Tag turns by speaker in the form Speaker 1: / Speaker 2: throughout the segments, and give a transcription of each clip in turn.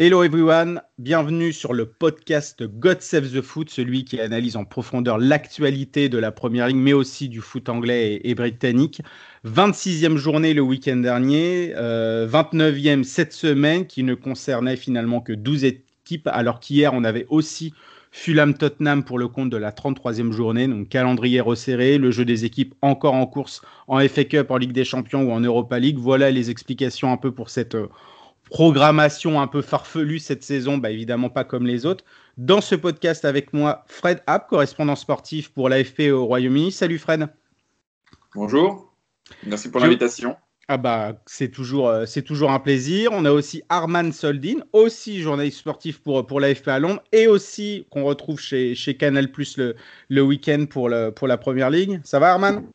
Speaker 1: Hello everyone, bienvenue sur le podcast God Save the Foot, celui qui analyse en profondeur l'actualité de la première ligue, mais aussi du foot anglais et, britannique. 26e journée le week-end dernier, euh, 29e cette semaine, qui ne concernait finalement que 12 équipes, alors qu'hier on avait aussi Fulham-Tottenham pour le compte de la 33e journée, donc calendrier resserré, le jeu des équipes encore en course en FA Cup, en Ligue des Champions ou en Europa League. Voilà les explications un peu pour cette... Euh, programmation un peu farfelue cette saison, bah évidemment pas comme les autres. Dans ce podcast avec moi, Fred App, correspondant sportif pour l'AFP au Royaume-Uni. Salut Fred.
Speaker 2: Bonjour, merci pour l'invitation.
Speaker 1: Ah bah c'est toujours, euh, c'est toujours un plaisir. On a aussi Arman Soldin, aussi journaliste sportif pour, pour l'AFP à Londres et aussi qu'on retrouve chez, chez Canal Plus le, le week-end pour, le, pour la Première Ligue. Ça va Arman?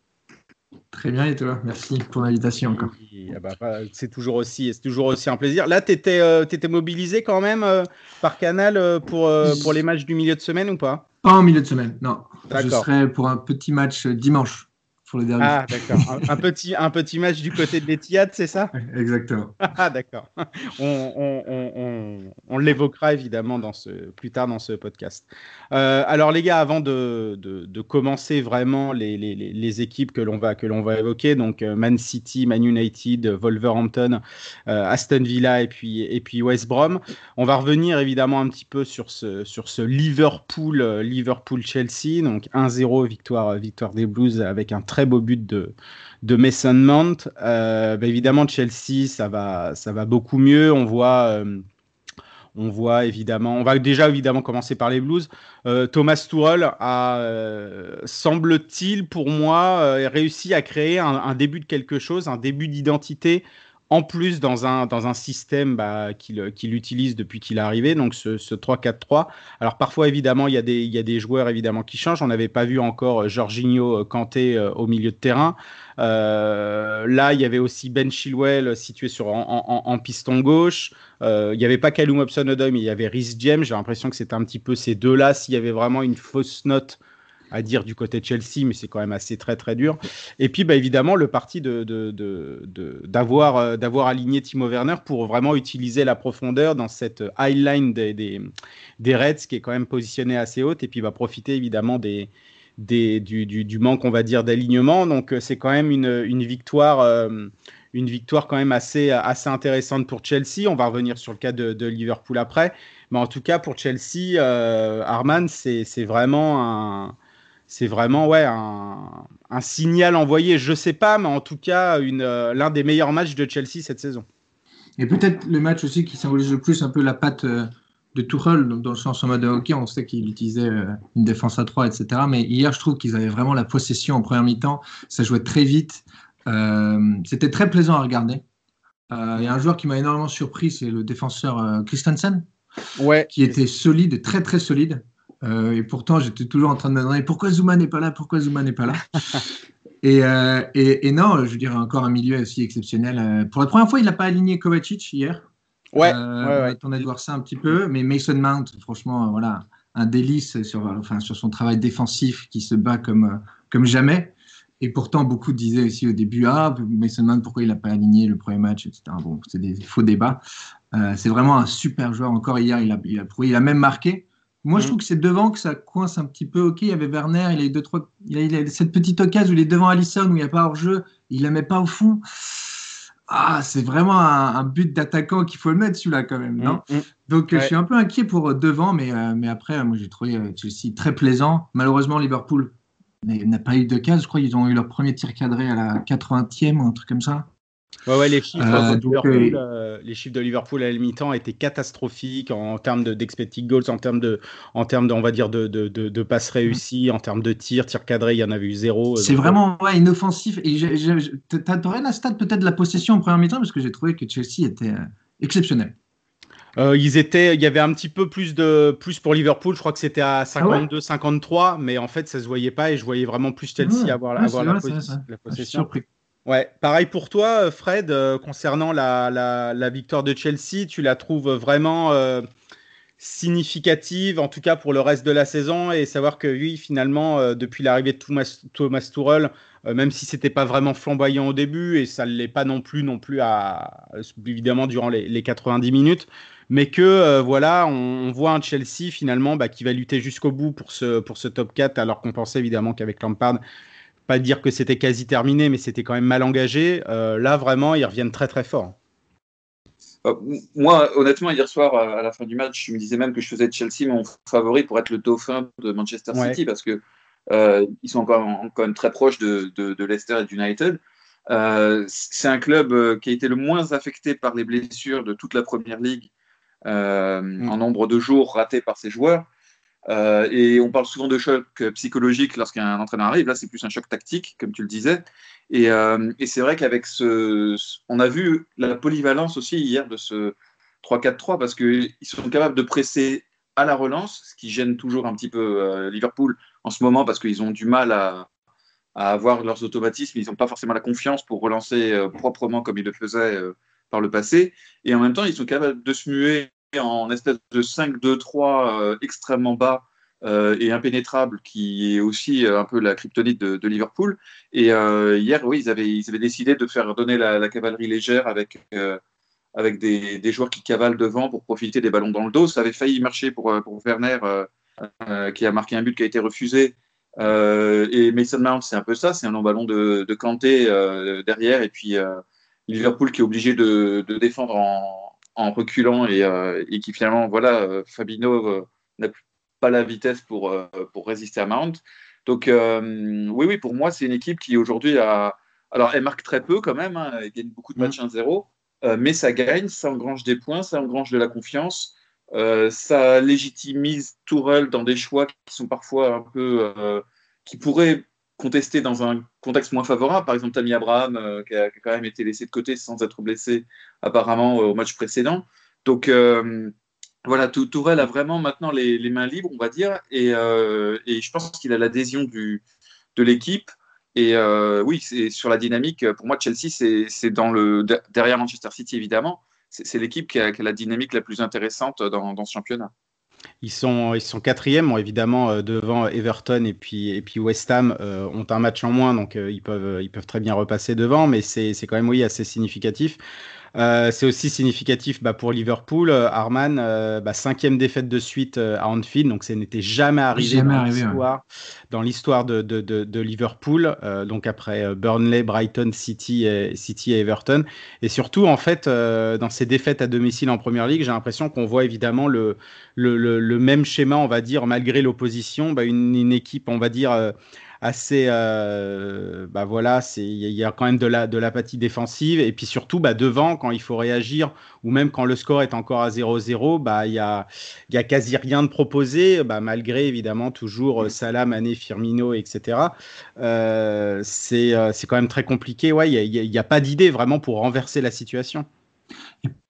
Speaker 3: Très bien et toi? Merci pour l'invitation encore.
Speaker 1: Ah bah, c'est toujours aussi, c'est toujours aussi un plaisir. Là, tu étais, euh, mobilisé quand même euh, par Canal euh, pour, pour les matchs du milieu de semaine ou pas?
Speaker 3: Pas en milieu de semaine, non. Je serai pour un petit match dimanche pour le dernier.
Speaker 1: Ah d'accord. un, un, petit, un petit match du côté de l'Etihad, c'est ça?
Speaker 3: Exactement.
Speaker 1: Ah d'accord. On, on, on, on l'évoquera évidemment dans ce, plus tard dans ce podcast. Euh, alors les gars, avant de, de, de commencer vraiment les, les, les, équipes que l'on va, que va évoquer, donc euh, Man City, Man United, Wolverhampton, euh, Aston Villa et puis, et puis West Brom, on va revenir évidemment un petit peu sur ce, sur ce Liverpool, Liverpool Chelsea, donc 1-0 victoire, victoire des Blues avec un très beau but de, de Mason Mount. Euh, bah évidemment, Chelsea, ça va, ça va beaucoup mieux. On voit, euh, on voit évidemment, on va déjà évidemment commencer par les Blues. Euh, Thomas Tuchel a, semble-t-il, pour moi, euh, réussi à créer un, début de quelque chose, un début d'identité. En plus, dans un, dans un système bah, qu'il qu utilise depuis qu'il est arrivé, donc ce, ce 3-4-3. Alors parfois, évidemment, il y, a des, y a des joueurs évidemment qui changent. On n'avait pas vu encore Jorginho Kanté euh, au milieu de terrain. Euh, là, il y avait aussi Ben Chilwell situé sur, en, en, piston gauche. Euh, il n'y avait pas Callum Hobson-Odoi, mais il y avait Rhys James. J'ai l'impression que c'était un petit peu ces deux-là. S'il y avait vraiment une fausse note à dire du côté de Chelsea, mais c'est quand même assez très très dur. Et puis bah, évidemment le parti de, d'avoir, euh, d'avoir aligné Timo Werner pour vraiment utiliser la profondeur dans cette high line des, des, Reds qui est quand même positionnée assez haute et puis va profiter évidemment des, des, du, du, manque, on va dire, d'alignement. Donc, c'est quand même une, une victoire. Euh, une victoire quand même assez, assez intéressante pour Chelsea. On va revenir sur le cas de, de Liverpool après. Mais en tout cas, pour Chelsea, euh, Arman, c'est vraiment un, c'est vraiment ouais, un, un, signal envoyé. Je sais pas, mais en tout cas, euh, l'un des meilleurs matchs de Chelsea cette saison.
Speaker 3: Et peut-être le match aussi qui symbolise le plus un peu la patte euh, de Tuchel, dans le sens en mode hockey, on sait qu'il utilisait euh, une défense à 3, etc. Mais hier, je trouve qu'ils avaient vraiment la possession en première mi-temps. Ça jouait très vite. Euh, C'était très plaisant à regarder. Il y a un joueur qui m'a énormément surpris, c'est le défenseur euh, Christensen,
Speaker 1: ouais.
Speaker 3: qui était solide, très très solide. Euh, et pourtant, j'étais toujours en train de me demander pourquoi Zuma n'est pas là, pourquoi Zuma n'est pas là? et, euh, et, et, non, je dirais encore un milieu aussi exceptionnel. Euh, pour la première fois, il n'a pas aligné Kovacic hier.
Speaker 1: Ouais, ouais, ouais.
Speaker 3: On a dû voir ça un petit peu, mais Mason Mount, franchement, voilà, un délice sur, enfin, sur son travail défensif qui se bat comme, comme jamais. Et pourtant, beaucoup disaient aussi au début, ah, Mason Mount, pourquoi il n'a pas aligné le premier match, etc. Bon, c'est des faux débats. Euh, c'est vraiment un super joueur. Encore hier, il a, il a, prouvé, il a même marqué. Moi, je trouve que c'est devant que ça coince un petit peu. Ok, il y avait Werner, il a eu deux, trois, il a, il a cette petite occasion où il est devant Allison, où il n'y a pas hors-jeu, il la met pas au fond. Ah, c'est vraiment un, un but d'attaquant qu'il faut le mettre celui-là quand même, non? mmh, mmh. Donc, ouais. je suis un peu inquiet pour devant, mais, euh, mais après, moi, j'ai trouvé Chelsea très plaisant. Malheureusement, Liverpool n'a pas eu de cas. Je crois qu'ils ont eu leur premier tir cadré à la 80e ou un truc comme ça.
Speaker 1: Ouais, ouais, les chiffres, euh, de Liverpool, euh, les chiffres de Liverpool à la mi-temps étaient catastrophiques en, en termes d'expected goals, en termes de, en termes de, on va dire de, de, de, de passes réussies, en termes de tirs, tirs cadrés, il y en avait eu zéro.
Speaker 3: C'est vraiment ouais, inoffensif. Et t'aurais la stat peut-être de la possession en première mi-temps parce que j'ai trouvé que Chelsea était euh, exceptionnel.
Speaker 1: Euh, ils étaient, il y avait un petit peu plus de plus pour Liverpool. Je crois que c'était à
Speaker 3: Ah
Speaker 1: 52, 53, mais en fait, ça se voyait pas et je voyais vraiment plus Chelsea
Speaker 3: Ouais,
Speaker 1: avoir,
Speaker 3: ouais,
Speaker 1: avoir la,
Speaker 3: vrai,
Speaker 1: la
Speaker 3: Ah,
Speaker 1: possession. Ouais, pareil pour toi, euh, Fred, euh, concernant la, la, victoire de Chelsea, tu la trouves vraiment euh, significative, en tout cas pour le reste de la saison, et savoir que oui, finalement, depuis l'arrivée de Thomas, Thomas Tuchel, même si c'était pas vraiment flamboyant au début, et ça ne l'est pas non plus, non plus évidemment durant les, les 90 minutes, mais que voilà, on, on voit un Chelsea finalement bah, qui va lutter jusqu'au bout pour ce, pour ce top 4, alors qu'on pensait évidemment qu'avec Lampard, pas dire que c'était quasi terminé, mais c'était quand même mal engagé. Euh, là, vraiment, ils reviennent très très fort.
Speaker 2: Euh, Moi, honnêtement, hier soir, à la fin du match, je me disais même que je faisais de Chelsea mon favori pour être le dauphin de Manchester
Speaker 1: Ouais.
Speaker 2: City parce que euh, ils sont encore, quand même très proches de, de, de Leicester et d'United. Euh, c'est un club qui a été le moins affecté par les blessures de toute la première ligue euh, en nombre de jours ratés par ses joueurs. Euh, et on parle souvent de choc psychologique lorsqu'un entraîneur arrive. Là, c'est plus un choc tactique, comme tu le disais. Et, euh, c'est vrai qu'avec ce, on a vu la polyvalence aussi hier de ce 3-4-3 parce qu'ils sont capables de presser à la relance, ce qui gêne toujours un petit peu euh, Liverpool en ce moment parce qu'ils ont du mal à, avoir leurs automatismes. Ils n'ont pas forcément la confiance pour relancer proprement comme ils le faisaient par le passé. Et en même temps, ils sont capables de se muer en espèce de 5-2-3 euh, extrêmement bas euh, et impénétrable, qui est aussi euh, un peu la kryptonite de, Liverpool. Et hier, oui, ils avaient, ils avaient décidé de faire donner la, cavalerie légère avec, avec des, des joueurs qui cavalent devant pour profiter des ballons dans le dos. Ça avait failli marcher pour, pour Werner, qui a marqué un but qui a été refusé. Et Mason Mount, c'est un peu ça, c'est un long ballon de, de Kanté derrière, et puis Liverpool qui est obligé de, de défendre en, en reculant et, euh, et qui finalement, voilà, euh, Fabinho euh, n'a plus- pas la vitesse pour, pour résister à Mount. Donc, oui, oui, pour moi, c'est une équipe qui aujourd'hui a. Alors, elle marque très peu quand même, hein, elle gagne beaucoup de matchs 1-0, euh, mais ça gagne, ça engrange des points, ça engrange de la confiance, euh, ça légitimise Tourelle dans des choix qui sont parfois un peu. euh, qui pourraient contester dans un contexte moins favorable. Par exemple, Tammy Abraham, euh, qui, a, quand même été laissé de côté sans être blessé apparemment euh, au match précédent. Donc euh, voilà, Tou- Tourelle a vraiment maintenant les, mains libres, on va dire, et, euh, je pense qu'il a l'adhésion de l'équipe. Et oui, c'est sur la dynamique. Pour moi, Chelsea, c'est derrière Manchester City évidemment. C'est l'équipe qui a, la dynamique la plus intéressante dans ce championnat.
Speaker 1: Ils sont, ils quatrièmes, évidemment, euh, devant Everton et puis, West Ham euh, ont un match en moins, donc euh, ils, peuvent, ils peuvent très bien repasser devant, mais c'est c'est quand même, oui, assez significatif. Euh, c'est aussi significatif bah, pour Liverpool. Euh, Arman, euh, bah, cinquième défaite de suite à Anfield, donc ça n'était jamais arrivé
Speaker 3: Jamais
Speaker 1: dans
Speaker 3: ouais.
Speaker 1: l'histoire de, de, de, de Liverpool. Donc après Burnley, Brighton, City et, City et Everton. Et surtout, en fait, dans ces défaites à domicile en Première Ligue, j'ai l'impression qu'on voit évidemment le, le, le, le même schéma, on va dire, malgré l'opposition, bah, une, une équipe, on va dire. Assez euh, bah voilà il y, a- quand même de la de l'apathie défensive et puis surtout bah devant quand il faut réagir ou même quand le score est encore à 0-0 bah il y a il y a quasi rien de proposé bah malgré évidemment toujours euh, Salah Mané Firmino etc euh, c'est c'est quand même très compliqué ouais il y a, a- a pas d'idée vraiment pour renverser la situation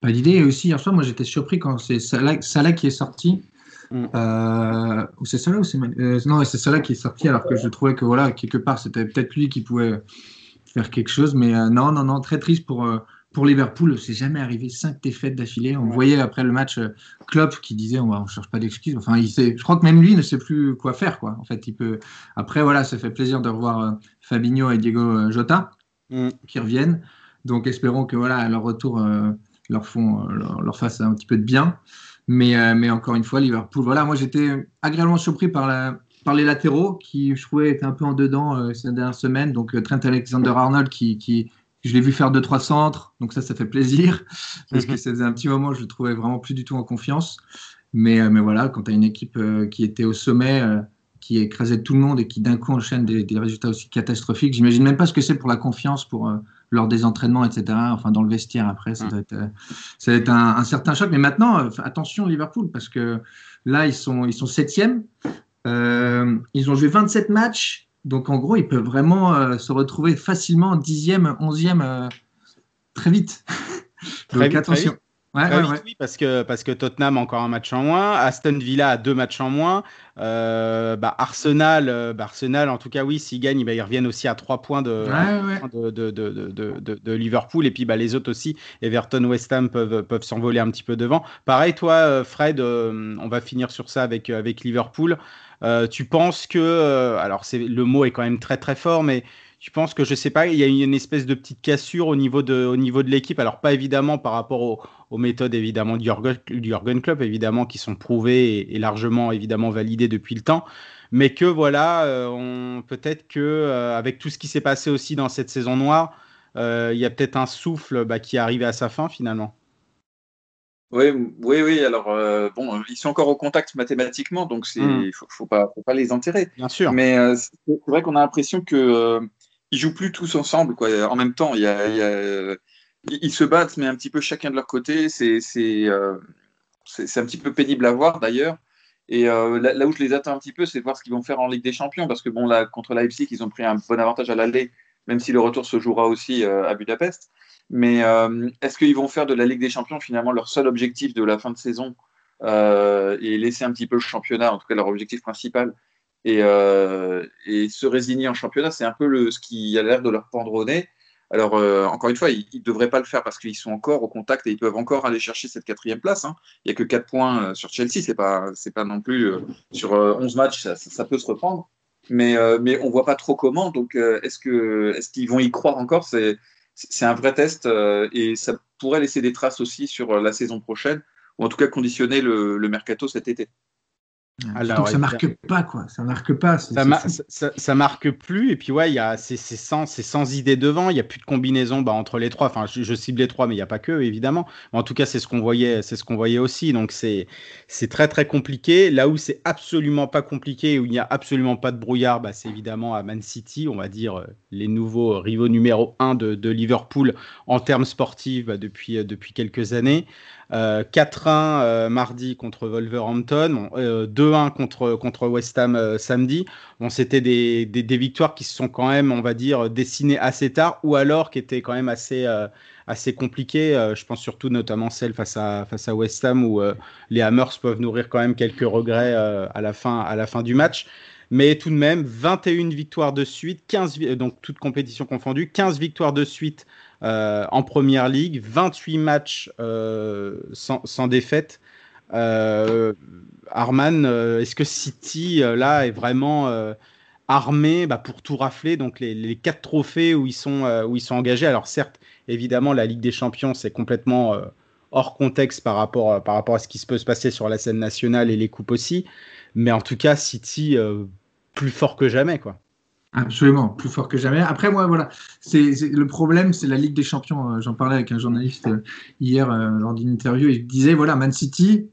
Speaker 3: Pas d'idée. Et aussi, hier soir, moi, j'étais surpris quand c'est Salah, Salah qui est sorti.
Speaker 1: Mm.
Speaker 3: Euh, c'est Salah ou c'est euh, Non, c'est Salah qui est sorti, alors que je trouvais que, voilà, quelque part, c'était peut-être lui qui pouvait faire quelque chose. Mais euh, non, non, non, très triste pour, euh, pour Liverpool. C'est jamais arrivé. Cinq défaites d'affilée. On
Speaker 1: Ouais.
Speaker 3: voyait après le match Klopp qui disait on ne cherche pas d'excuses. Enfin, il sait, je crois que même lui ne sait plus quoi faire. Quoi. En fait, il peut... Après, voilà, ça fait plaisir de revoir Fabinho et Diego Jota
Speaker 1: Mm.
Speaker 3: qui reviennent. Donc espérons que voilà, à leur retour, leur, font, leur, leur fasse un petit peu de bien. Mais, euh, mais encore une fois, Liverpool, voilà, moi j'étais agréablement surpris par, la, par les latéraux qui, je trouvais, étaient un peu en dedans euh, ces dernières semaines. Donc euh, Trent Alexander-Arnold qui, qui, je l'ai vu faire deux trois centres, donc ça, ça fait plaisir parce que ça faisait un petit moment, je le trouvais vraiment plus du tout en confiance. Mais, mais voilà, quand tu as une équipe euh, qui était au sommet, euh, qui écrasait tout le monde et qui d'un coup enchaîne des, des résultats aussi catastrophiques, j'imagine même pas ce que c'est pour la confiance, pour euh, lors des entraînements, etc. Enfin, dans le vestiaire après, ça
Speaker 1: Mm.
Speaker 3: doit être, euh, ça doit être un, un certain choc. Mais maintenant, euh, attention Liverpool, parce que là, ils sont, ils sont septièmes. Euh, ils ont joué 27 matchs. Donc, en gros, ils peuvent vraiment euh, se retrouver facilement dixième, onzième, euh, très vite.
Speaker 1: Très
Speaker 3: Donc,
Speaker 1: vite,
Speaker 3: attention.
Speaker 1: Vite.
Speaker 3: Ouais,
Speaker 1: Très
Speaker 3: ouais,
Speaker 1: vite,
Speaker 3: ouais.
Speaker 1: oui, parce que, parce que Tottenham a encore un match en moins, Aston Villa a deux matchs en moins, euh, bah, Arsenal, euh, bah, Arsenal, en tout cas, oui, s'ils gagnent, bah, ils reviennent aussi à trois points de, de, de, de, Liverpool, et puis bah, les autres aussi, Everton, West Ham peuvent, peuvent s'envoler un petit peu devant. Pareil, toi, euh, Fred, euh, on va finir sur ça avec, euh, avec Liverpool. Euh, tu penses que, euh, alors c'est, le mot est quand même très très fort, mais tu penses que, je sais pas, il y a une espèce de petite cassure au niveau de, au niveau de l'équipe, alors pas évidemment par rapport au aux méthodes évidemment du Jurgen, Klopp évidemment qui sont prouvées et, et largement évidemment validées depuis le temps mais que voilà euh, peut-être que euh, avec tout ce qui s'est passé aussi dans cette saison noire euh, il y a peut-être un souffle bah, qui est arrivé à sa fin finalement
Speaker 2: Oui, oui, oui. Alors, euh, bon, ils sont encore au contact mathématiquement, donc c'est,
Speaker 1: Mm.
Speaker 2: faut, faut pas, faut pas les enterrer.
Speaker 1: bien sûr
Speaker 2: Mais euh, c'est vrai qu'on a l'impression que ils jouent plus tous ensemble, quoi. En même temps, il y a, euh, ils se battent, mais un petit peu chacun de leur côté. C'est, euh, un petit peu pénible à voir d'ailleurs. Et euh, là, où je les attends un petit peu, c'est de voir ce qu'ils vont faire en Ligue des Champions, parce que bon, là, contre Leipzig, ils ont pris un bon avantage à l'aller, même si le retour se jouera aussi euh, à Budapest. Mais est-ce qu'ils vont faire de la Ligue des Champions finalement leur seul objectif de la fin de saison et laisser un petit peu le championnat, en tout cas leur objectif principal, et, euh, et se résigner en championnat, c'est un peu le, ce qui a l'air de leur pendre au nez. Alors, euh, encore une fois, ils ne devraient pas le faire parce qu'ils sont encore au contact et ils peuvent encore aller chercher cette quatrième place. hein. Il n'y a que 4 points euh, sur Chelsea, c'est pas, c'est pas non plus sur euh, 11 matchs, ça, peut se reprendre. Mais, mais on ne voit pas trop comment. Donc, est-ce qu'ils vont y croire encore? C'est, un vrai test et ça pourrait laisser des traces aussi sur la saison prochaine ou en tout cas conditionner le, le mercato cet été.
Speaker 1: Alors,
Speaker 3: Donc ça marque pas, quoi. Ça marque pas.
Speaker 1: ça,
Speaker 3: c'est
Speaker 1: ma-
Speaker 3: fou.
Speaker 1: ça, ça- ça marque plus et puis ouais il y a c'est c'est sans c'est sans idée devant il y a plus de combinaison bah, entre les trois enfin je, je cible les trois mais il y a pas que évidemment mais en tout cas c'est ce qu'on voyait c'est ce qu'on voyait aussi donc c'est c'est très très compliqué là où c'est absolument pas compliqué où il n'y a absolument pas de brouillard bah, c'est évidemment à Man City on va dire euh, les nouveaux rivaux numéro un de, de Liverpool en termes sportifs bah, depuis euh, depuis quelques années euh, 4-1 euh, mardi contre Wolverhampton, bon, euh, 2-1 contre, contre West Ham euh, samedi. Bon, c'était des, des, victoires qui se sont quand même, on va dire, dessinées assez tard ou alors qui étaient quand même assez, euh, assez compliquées. Euh, je pense surtout notamment celle face à, face à West Ham où euh, les Hammers peuvent nourrir quand même quelques regrets euh, à, la fin, à la fin du match. Mais tout de même, 21 victoires de suite, 15, vi- donc toutes compétitions confondues, 15 victoires de suite euh, en première ligue, 28 matchs euh, sans, sans défaite. Euh, Arman, est-ce que City là est vraiment armé bah, pour tout rafler Donc les, les quatre trophées où ils sont où ils sont engagés? Alors certes, évidemment, la Ligue des Champions c'est complètement hors contexte par rapport par rapport à ce qui se peut se passer sur la scène nationale et les coupes aussi. Mais en tout cas, City plus fort que jamais quoi.
Speaker 3: Absolument, plus fort que jamais. Après, moi, voilà, c'est le problème, c'est la Ligue des Champions. Euh, J'en parlais avec un journaliste euh, hier euh, lors d'une interview. Il disait voilà, Man City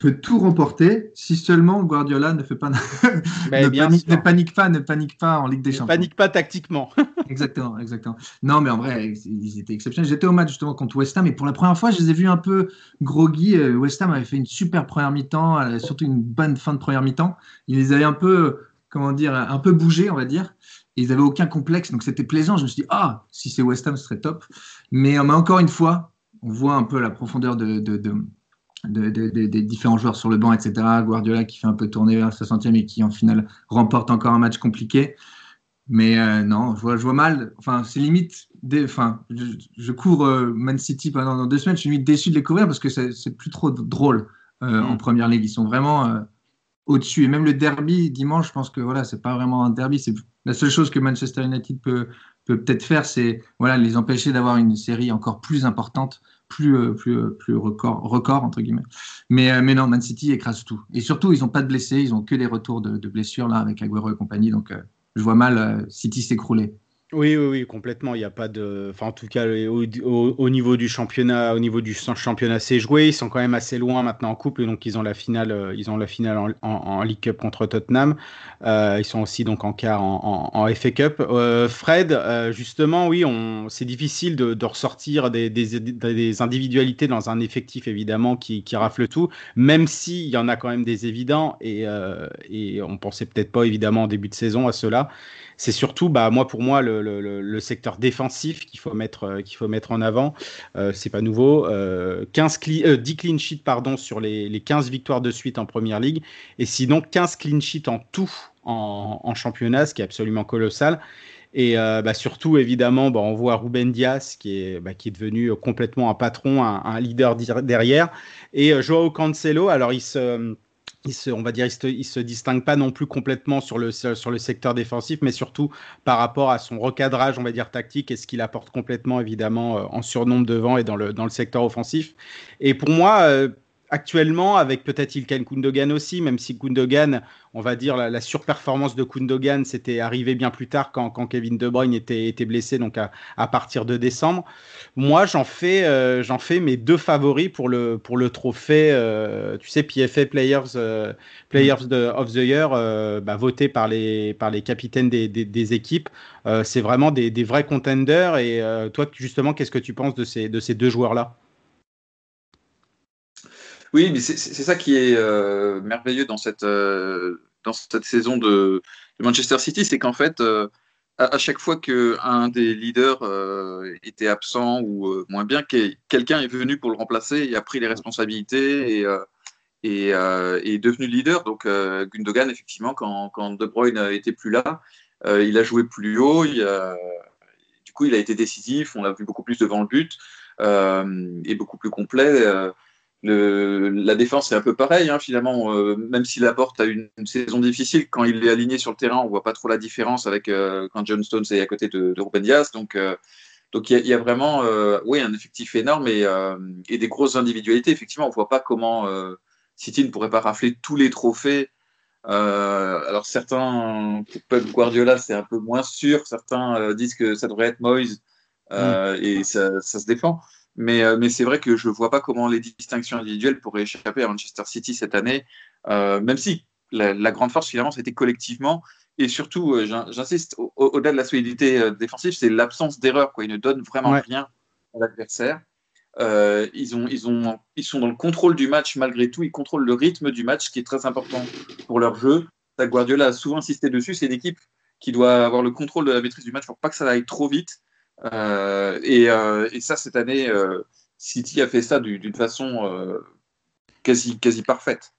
Speaker 3: peut tout remporter si seulement Guardiola ne fait pas ne,
Speaker 1: bien
Speaker 3: panique, ne pas, ne panique pas en Ligue des
Speaker 1: Ne
Speaker 3: Champions.
Speaker 1: panique pas tactiquement.
Speaker 3: Exactement, exactement. Non, mais en vrai, ils étaient exceptionnels. J'étais au match justement contre West Ham et pour la première fois, je les ai vus un peu groggy. West Ham avait fait une super première mi-temps, surtout une bonne fin de première mi-temps. Ils les avaient un peu, comment dire, un peu bougés, on va dire. Et ils n'avaient aucun complexe, donc c'était plaisant. Je me suis dit, ah, si c'est West Ham, ce serait top. Mais, euh, mais encore une fois, on voit un peu la profondeur de, de, de, de- de- de- des différents joueurs sur le banc, etc. Guardiola qui fait un peu tourner vers 60e et qui en finale remporte encore un match compliqué. Mais euh, non, je vois, je vois mal. Enfin, c'est limite. Des, enfin, je, je couvre euh, Man City pendant deux semaines. Je suis limite déçu de les couvrir parce que c'est plus trop drôle euh,
Speaker 1: Mm.
Speaker 3: en première ligue. Ils sont vraiment au-dessus. Et même le derby dimanche, je pense que voilà, c'est pas vraiment un derby. C'est la seule chose que Manchester United peut peut peut-être faire, c'est voilà les empêcher d'avoir une série encore plus importante, plus euh, plus euh, plus record record entre guillemets. Mais euh, mais non, Man City écrase tout. Et surtout, ils ont pas de blessés. Ils ont que des retours de, blessures là avec Aguero et compagnie. Donc je vois mal City s'écrouler.
Speaker 1: Oui, oui, oui, complètement. Il n'y a pas de. Enfin, en tout cas, au, au- au niveau du championnat, au niveau du championnat, c'est joué. Ils sont quand même assez loin maintenant en coupe, et donc ils ont la finale. euh, Ils en, League Cup contre Tottenham. Euh, ils sont aussi donc en quart en, FA Cup. Euh, Fred, justement, oui. C'est difficile de, ressortir des, individualités dans un effectif évidemment qui, rafle tout, même s'il y en a quand même des évidents et, et on pensait peut-être pas évidemment en début de saison à cela c'est surtout, bah, moi, pour moi, le, le, le, secteur défensif qu'il faut mettre qu'il faut mettre en avant. Euh, c'est pas nouveau. 15 10 clean sheets pardon sur les, les, 15 victoires de suite en première ligue et sinon 15 clean sheets en tout en, championnat, ce qui est absolument colossal. Et euh, bah, surtout, évidemment, bah, on voit Ruben Diaz qui est, bah, qui est devenu complètement un patron, un, un leader derrière. Et euh, Joao Cancelo, alors il se, il se, on va dire, il se, se distingue pas non plus complètement sur le, sur le secteur défensif, mais surtout par rapport à son recadrage, on va dire, tactique et ce qu'il apporte complètement, évidemment, euh, en surnombre devant et dans le, dans le secteur offensif. Et pour moi, actuellement, avec peut-être Ilkan Kundogan aussi, même si Kundogan, on va dire la, surperformance de Kundogan, c'était arrivé bien plus tard quand, Kevin De Bruyne était, blessé, donc à, partir de décembre. Moi, j'en fais, euh, mes deux favoris pour le, trophée, euh, tu sais, PFA Players, euh, of the Year, bah, voté par les, capitaines des, équipes. C'est vraiment des, vrais contenders. Et toi, justement, qu'est-ce que tu penses de ces deux joueurs-là?
Speaker 2: Oui, mais c'est ça qui est euh, merveilleux dans cette, euh, dans cette saison de, Manchester City, c'est qu'en fait, euh, à, chaque fois qu'un des leaders était absent ou moins bien, quelqu'un est venu pour le remplacer et a pris les responsabilités et, est devenu leader. Donc Gundogan, effectivement, quand, quand De Bruyne n'était plus là, il a joué plus haut, du coup, il a été décisif, on l'a vu beaucoup plus devant le but et beaucoup plus complet la défense, c'est un peu pareil, hein, finalement. Euh, même si Laporte a une, une, saison difficile, quand il est aligné sur le terrain, on voit pas trop la différence avec euh, quand John Stones est à côté de, de Ruben Diaz. Donc, euh, donc il y, a vraiment, oui, un effectif énorme et, et, des grosses individualités. Effectivement, on voit pas comment City ne pourrait pas rafler tous les trophées. alors certains, Pep Guardiola, c'est un peu moins sûr. Certains disent que ça devrait être Moyes mm. et ça, ça, se défend. Mais, euh, mais c'est vrai que je ne vois pas comment les distinctions individuelles pourraient échapper à Manchester City cette année, euh, même si la, grande force finalement c'était collectivement. Et surtout, euh, j'insiste, au-delà de la solidité défensive, c'est l'absence d'erreur. Ils ne donnent vraiment rien à l'adversaire. ils, ont, ils, ont, ils sont dans le contrôle du match malgré tout. Ils contrôlent le rythme du match, qui est très important pour leur jeu. Guardiola a souvent insisté dessus. C'est une équipe qui doit avoir le contrôle de la maîtrise du match pour pas que ça aille trop vite. Euh, euh, et, ça, cette année, euh, City a fait ça d'une façon quasi, quasi parfaite.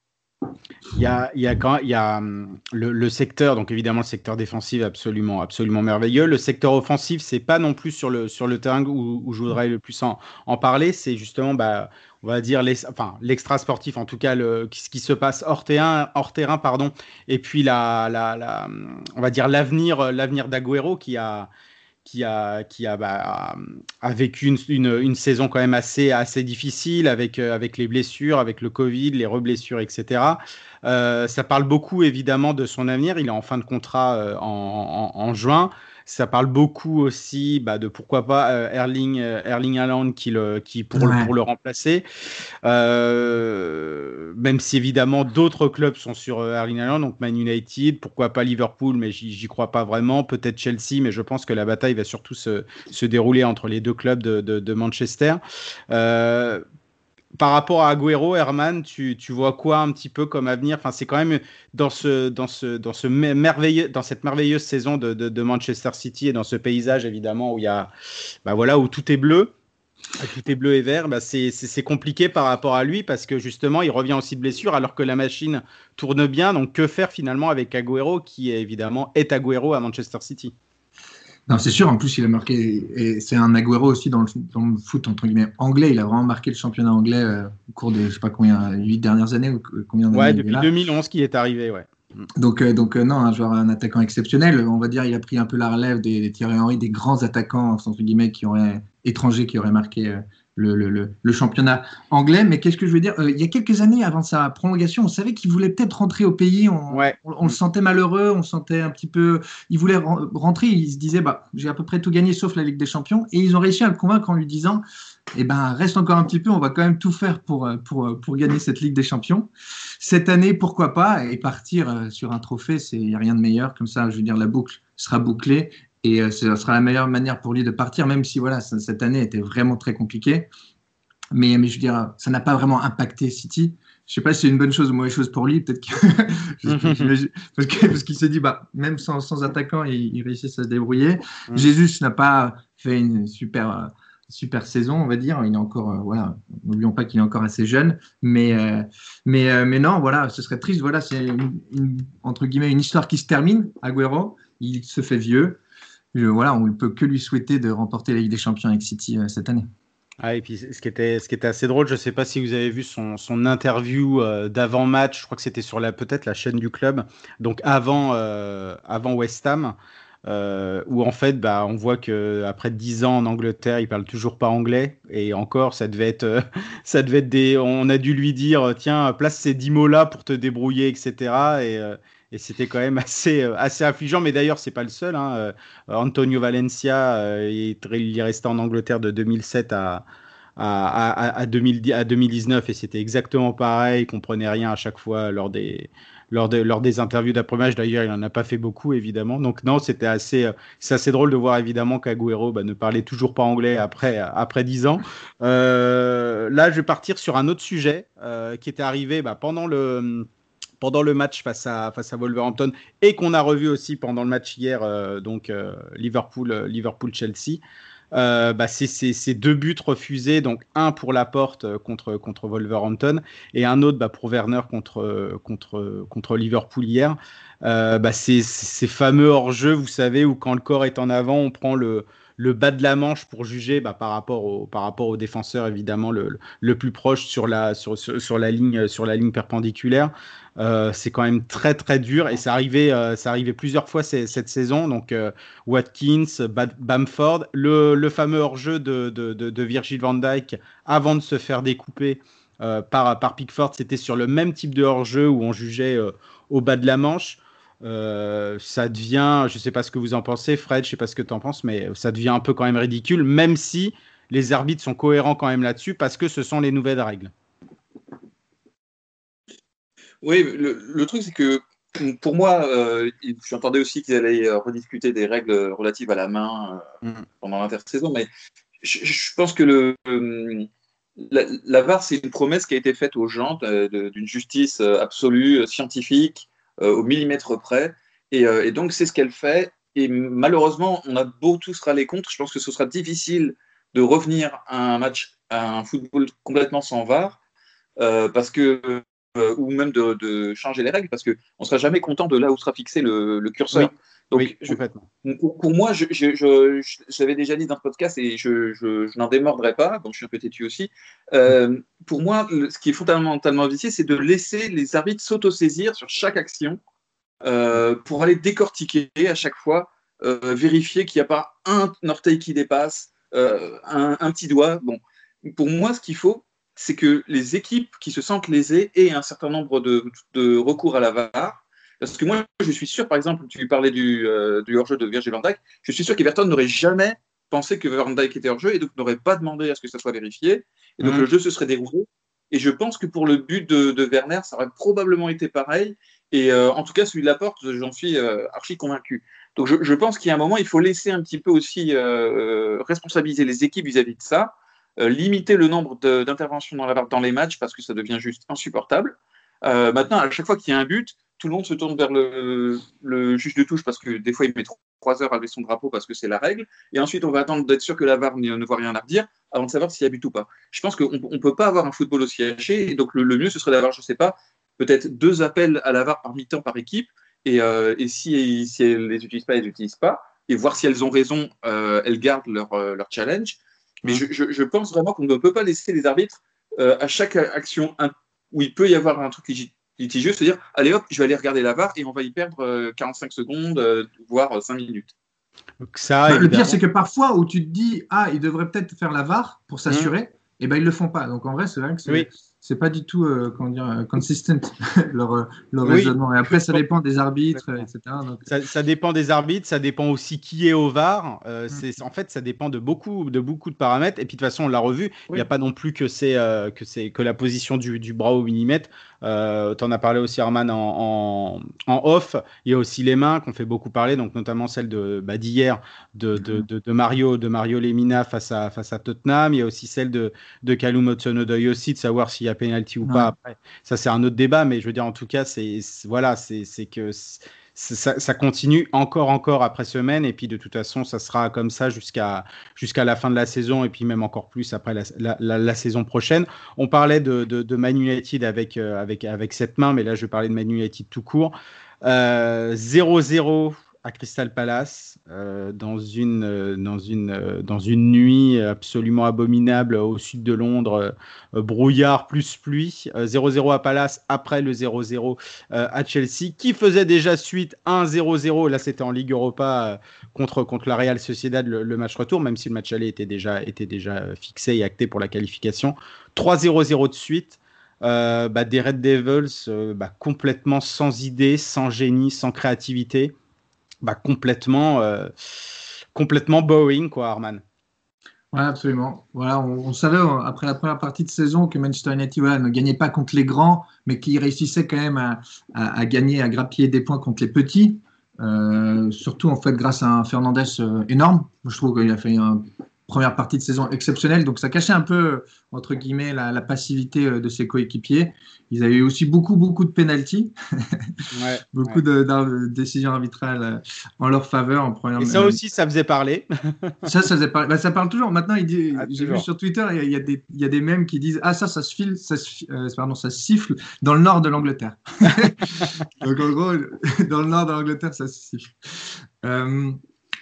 Speaker 1: Il y a, il y a, quand, il y a hum, le, secteur, donc évidemment le secteur défensif absolument, absolument merveilleux. Le secteur offensif, c'est pas non plus sur le, sur le terrain où, je voudrais le plus en, en parler. C'est justement, bah, on va dire, les, enfin, l'extra sportif, en tout cas, ce qui se passe hors terrain, hors terrain pardon, et puis la, la, la on va dire l'avenir, l'avenir d'Aguero qui a, qui a, qui a, bah, vécu une, saison quand même assez, assez difficile avec, euh, avec les blessures, avec le Covid, les reblessures, etc. Euh, ça parle beaucoup évidemment de son avenir. Il est en fin de contrat euh, en, juin. Ça parle beaucoup aussi bah, de pourquoi pas euh, Erling, euh, Erling Haaland qui, le, qui pour, le, pour le remplacer. Euh, même si évidemment d'autres clubs sont sur Erling Haaland, donc Man United, pourquoi pas Liverpool, mais j'y crois pas vraiment. Peut-être Chelsea, mais je pense que la bataille va surtout se, se dérouler entre les deux clubs de, de, de Manchester. Par rapport à Agüero, Herman, tu, tu, vois quoi un petit peu comme avenir? Enfin, C'est quand même dans, ce, dans, ce, dans, ce merveilleux, dans cette merveilleuse saison de, de, Manchester City et dans ce paysage évidemment où, il y a, bah voilà, où tout est bleu. Tout est bleu et vert, bah c'est compliqué par rapport à lui parce que justement il revient aussi de blessure alors que la machine tourne bien. Donc que faire finalement avec Agüero qui évidemment est Agüero à Manchester City?
Speaker 3: Non, c'est sûr. En plus, il a marqué, et c'est un Agüero aussi dans le, dans le, foot entre guillemets anglais. Il a vraiment marqué le championnat anglais euh, au cours des, je sais pas combien, huit dernières années ou combien
Speaker 1: Ouais, depuis 2011 qu'il est arrivé, ouais.
Speaker 3: Donc, euh, donc euh, non, un joueur, un attaquant exceptionnel. On va dire, il a pris un peu la relève des, des Thierry Henry, des grands attaquants entre guillemets qui auraient étrangers qui auraient marqué le, le, le, championnat anglais. Mais qu'est-ce que je veux dire euh, Il y a quelques années, avant sa prolongation, on savait qu'il voulait peut-être rentrer au pays. On, on, le sentait malheureux, on sentait un petit peu. Il voulait rentrer. Il se disait, bah, j'ai à peu près tout gagné sauf la Ligue des Champions. Et ils ont réussi à le convaincre en lui disant, eh ben, reste encore un petit peu. On va quand même tout faire pour pour pour gagner cette Ligue des Champions. Cette année, pourquoi pas Et partir euh, sur un trophée, c'est il y a rien de meilleur. Comme ça, je veux dire, la boucle sera bouclée et euh, ce sera la meilleure manière pour lui de partir, même si voilà, cette année était vraiment très compliquée. Mais, mais je veux dire, ça n'a pas vraiment impacté City. je sais pas si c'est une bonne chose ou une mauvaise chose pour lui, peut-être que parce qu'il s'est dit bah même sans, sans attaquant il, il réussit à se débrouiller. Mm. Jésus n'a pas fait une super super saison, on va dire. Il est encore, euh, voilà, n'oublions pas qu'il est encore assez jeune, mais, euh, mais, euh, mais non, voilà, ce serait triste. Voilà, c'est une, entre guillemets une histoire qui se termine. Agüero, il se fait vieux. Voilà, on ne peut que lui souhaiter de remporter la Ligue des Champions avec City cette année.
Speaker 1: Ah, et puis ce qui était, ce qui était assez drôle, je ne sais pas si vous avez vu son, son interview d'avant-match, je crois que c'était sur peut-être la chaîne du club, donc avant, avant West Ham. Euh, où en fait, bah, on voit que après 10 ans en Angleterre, il parle toujours pas anglais. Et encore, ça devait être, euh, ça devait être des. On a dû lui dire, tiens, place ces 10 mots-là pour te débrouiller, etc. Et, euh, et c'était quand même assez, assez affligeant. Mais d'ailleurs, c'est pas le seul. Hein. Antonio Valencia, il, il est resté en Angleterre de 2007 à, à, à, à, 2010, à 2019 et c'était exactement pareil. Il comprenait rien à chaque fois lors des lors, lors des interviews d'après-match. D'ailleurs, il n'en a pas fait beaucoup, évidemment. Donc, non, c'était assez, euh, c'est assez drôle de voir, évidemment, qu'Aguero bah, ne parlait toujours pas anglais après, après 10 ans. Euh, là, je vais partir sur un autre sujet euh, qui était arrivé bah, pendant le pendant le match face à, face à Wolverhampton et qu'on a revu aussi pendant le match hier, donc Liverpool, Liverpool Chelsea. Euh, bah, c'est ces deux buts refusés, donc un pour la porte euh, contre, contre Wolverhampton et un autre bah, pour Werner contre, contre, contre Liverpool hier. Euh, bah, c'est ces fameux hors-jeu, vous savez, où quand le corps est en avant, on prend le, le bas de la manche pour juger bah, par, rapport au, défenseur évidemment le, plus proche sur la, ligne, perpendiculaire. Euh, c'est quand même très très dur et ça arrivait, euh, plusieurs fois cette saison. Donc euh, Watkins, Bamford, le, fameux hors-jeu de, Virgil van Dijk avant de se faire découper par, par Pickford, c'était sur le même type de hors-jeu où on jugeait au bas de la manche. Euh, ça devient, je ne sais pas ce que vous en pensez, Fred, je ne sais pas ce que tu en penses, mais ça devient un peu quand même ridicule, même si les arbitres sont cohérents quand même là-dessus, parce que ce sont les nouvelles règles.
Speaker 2: Oui, le, truc, c'est que pour moi, euh, j'entendais aussi qu'ils allaient euh, rediscuter des règles relatives à la main euh, mm. pendant l'intersaison, mais je, pense que le, la, la, VAR, c'est une promesse qui a été faite aux gens d'une justice absolue, scientifique, euh, au millimètre près. Euh, et, donc, c'est ce qu'elle fait. Et malheureusement, on a beau tous râler contre. Je pense que ce sera difficile de revenir à un match, à un football complètement sans VAR, euh, parce que ou même de, changer les règles, parce qu'on ne sera jamais content de là où sera fixé le, curseur.
Speaker 1: Donc,
Speaker 2: pour, moi, je, je, l'avais déjà dit dans le podcast et je, n'en démordrai pas, donc je suis un peu têtu aussi. Euh, pour moi, ce qui est fondamentalement vicié, c'est de laisser les arbitres s'autosaisir sur chaque action euh, pour aller décortiquer à chaque fois, euh, vérifier qu'il n'y a pas un orteil qui dépasse, un, un, petit doigt. Bon, pour moi, ce qu'il faut, c'est que les équipes qui se sentent lésées aient un certain nombre de, de recours à la VAR parce que moi, je suis sûr, par exemple, tu parlais du, euh, du hors-jeu de Virgil van Dijk, je suis sûr qu'Everton n'aurait jamais pensé que Van Dijk était hors-jeu et donc n'aurait pas demandé à ce que ça soit vérifié. Et donc mhm. le jeu se serait déroulé. Et je pense que pour le but de, Werner, ça aurait probablement été pareil. Et euh, en tout cas, celui de la porte, j'en suis euh, archi convaincu. Donc je, pense qu'il y a un moment, il faut laisser un petit peu aussi responsabiliser les équipes vis-à-vis de ça, limiter le nombre d'interventions dans, dans les matchs parce que ça devient juste insupportable. Maintenant, à chaque fois qu'il y a un but, tout le monde se tourne vers le, juge de touche parce que des fois il met trois heures à lever son drapeau parce que c'est la règle. Et ensuite, on va attendre d'être sûr que la VAR ne, voit rien à redire avant de savoir s'il y a but ou pas. Je pense qu'on ne peut pas avoir un football aussi haché. Et donc, le, mieux, ce serait d'avoir, je ne sais pas, peut-être deux appels à la VAR par mi-temps par équipe. Et, euh, si, si elles ne les utilisent pas, elles ne les utilisent pas. Et voir si elles ont raison, euh, elles gardent leur, euh, leur challenge. Mais je, pense vraiment qu'on ne peut pas laisser les arbitres à chaque action où il peut y avoir un truc litigieux, se dire allez hop, je vais aller regarder la VAR et on va y perdre 45 euh, secondes, euh, voire 5 minutes.
Speaker 3: ça, bah, le pire, c'est que parfois où tu te dis ah, ils devraient peut-être faire la VAR pour s'assurer, mmh. et eh ben ils le font pas. Donc en vrai, c'est vrai que c'est c'est pas du tout euh, comment dire euh, consistent leur, euh, raisonnement. Et après, ça dépend des arbitres, etc.
Speaker 1: Ça, dépend des arbitres, ça dépend aussi qui est au VAR. Mm. c'est en fait, ça dépend de beaucoup de beaucoup de paramètres. Et puis de toute façon, on l'a revu. Il n'y a pas non plus que c'est que c'est que la position du, du bras au millimètre. Euh, tu en as parlé aussi, Arman, en, en, off. Il y a aussi les mains qu'on fait beaucoup parler, donc notamment celle de bah, d'hier de, de, mm. de, Mario de Mario Lemina face à face à Tottenham. Il y a aussi celle de de Kalum aussi de savoir s'il y a penalty ou pas après. Ça, c'est un autre débat, mais je veux dire, en tout cas, c'est voilà, c'est que ça, continue encore, encore après semaine, et puis de toute façon, ça sera comme ça jusqu'à jusqu'à la fin de la saison, et puis même encore plus après la, la, saison prochaine. On parlait de, de, de Man United avec, euh, avec, avec cette main, mais là, je parler de Man United tout court. 0-0 Crystal Palace euh, dans, une, euh, euh, dans une nuit absolument abominable au sud de Londres, brouillard plus pluie. 0-0 à Palace après le 0-0 à Chelsea, qui faisait déjà suite 1-0-0. Là, c'était en Ligue Europa contre, contre la Real Sociedad, le, match retour, même si le match aller était déjà, était déjà fixé et acté pour la qualification. 3-0-0 de suite. bah, des Red Devils bah, complètement sans idée, sans génie, sans créativité bah, complètement, euh, complètement quoi, Arman.
Speaker 3: Oui, absolument. Voilà, on, savait euh, après la première partie de saison que Manchester United ne gagnait pas contre les grands, mais qu'il réussissait quand même à, à, gagner, à grappiller des points contre les petits. Euh, surtout en fait grâce à un Fernandez énorme. Je trouve qu'il a fait un première partie de saison exceptionnelle. Donc ça cachait un peu, entre guillemets, la, passivité euh, de ses coéquipiers. Ils avaient eu aussi beaucoup, beaucoup de pénalties, beaucoup De, décisions arbitrales euh, en leur faveur en première.
Speaker 1: Et ça aussi, ça faisait parler.
Speaker 3: ça, ça faisait parler. Bah, ça parle toujours. Maintenant, il ah, j'ai vu sur Twitter, il y, a, des, il y, a, des, mèmes qui disent ah ça, ça se file, ça euh, pardon, ça siffle dans le nord de l'Angleterre. Donc en gros, dans le nord de l'Angleterre, ça se siffle.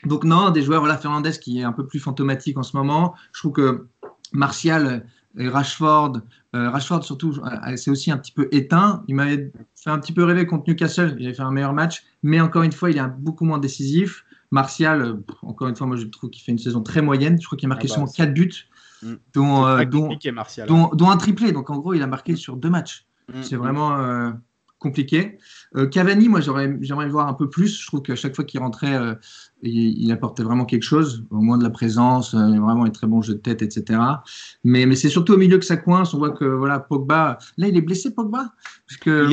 Speaker 3: Donc non, des joueurs, voilà, Fernandez qui est un peu plus fantomatique en ce moment. Je trouve que Martial et Rashford, euh, Rashford surtout, euh, c'est aussi un petit peu éteint. Il m'avait fait un petit peu rêver contre Newcastle. Il avait fait un meilleur match, mais encore une fois, il est beaucoup moins décisif. Martial, euh, encore une fois, moi je trouve qu'il fait une saison très moyenne. Je crois qu'il a marqué ah bah, seulement 4 buts, mm. dont, dont, un triplé. Donc en gros, il a marqué sur deux matchs. Mm. C'est vraiment compliqué. Cavani, moi j'aimerais le voir un peu plus. Je trouve qu'à chaque fois qu'il rentrait, il, apportait vraiment quelque chose, au moins de la présence, euh, vraiment un très bon jeu de tête, etc. Mais, mais c'est surtout au milieu que ça coince. On voit que voilà, Pogba, là il est blessé, Pogba?
Speaker 1: Parce que...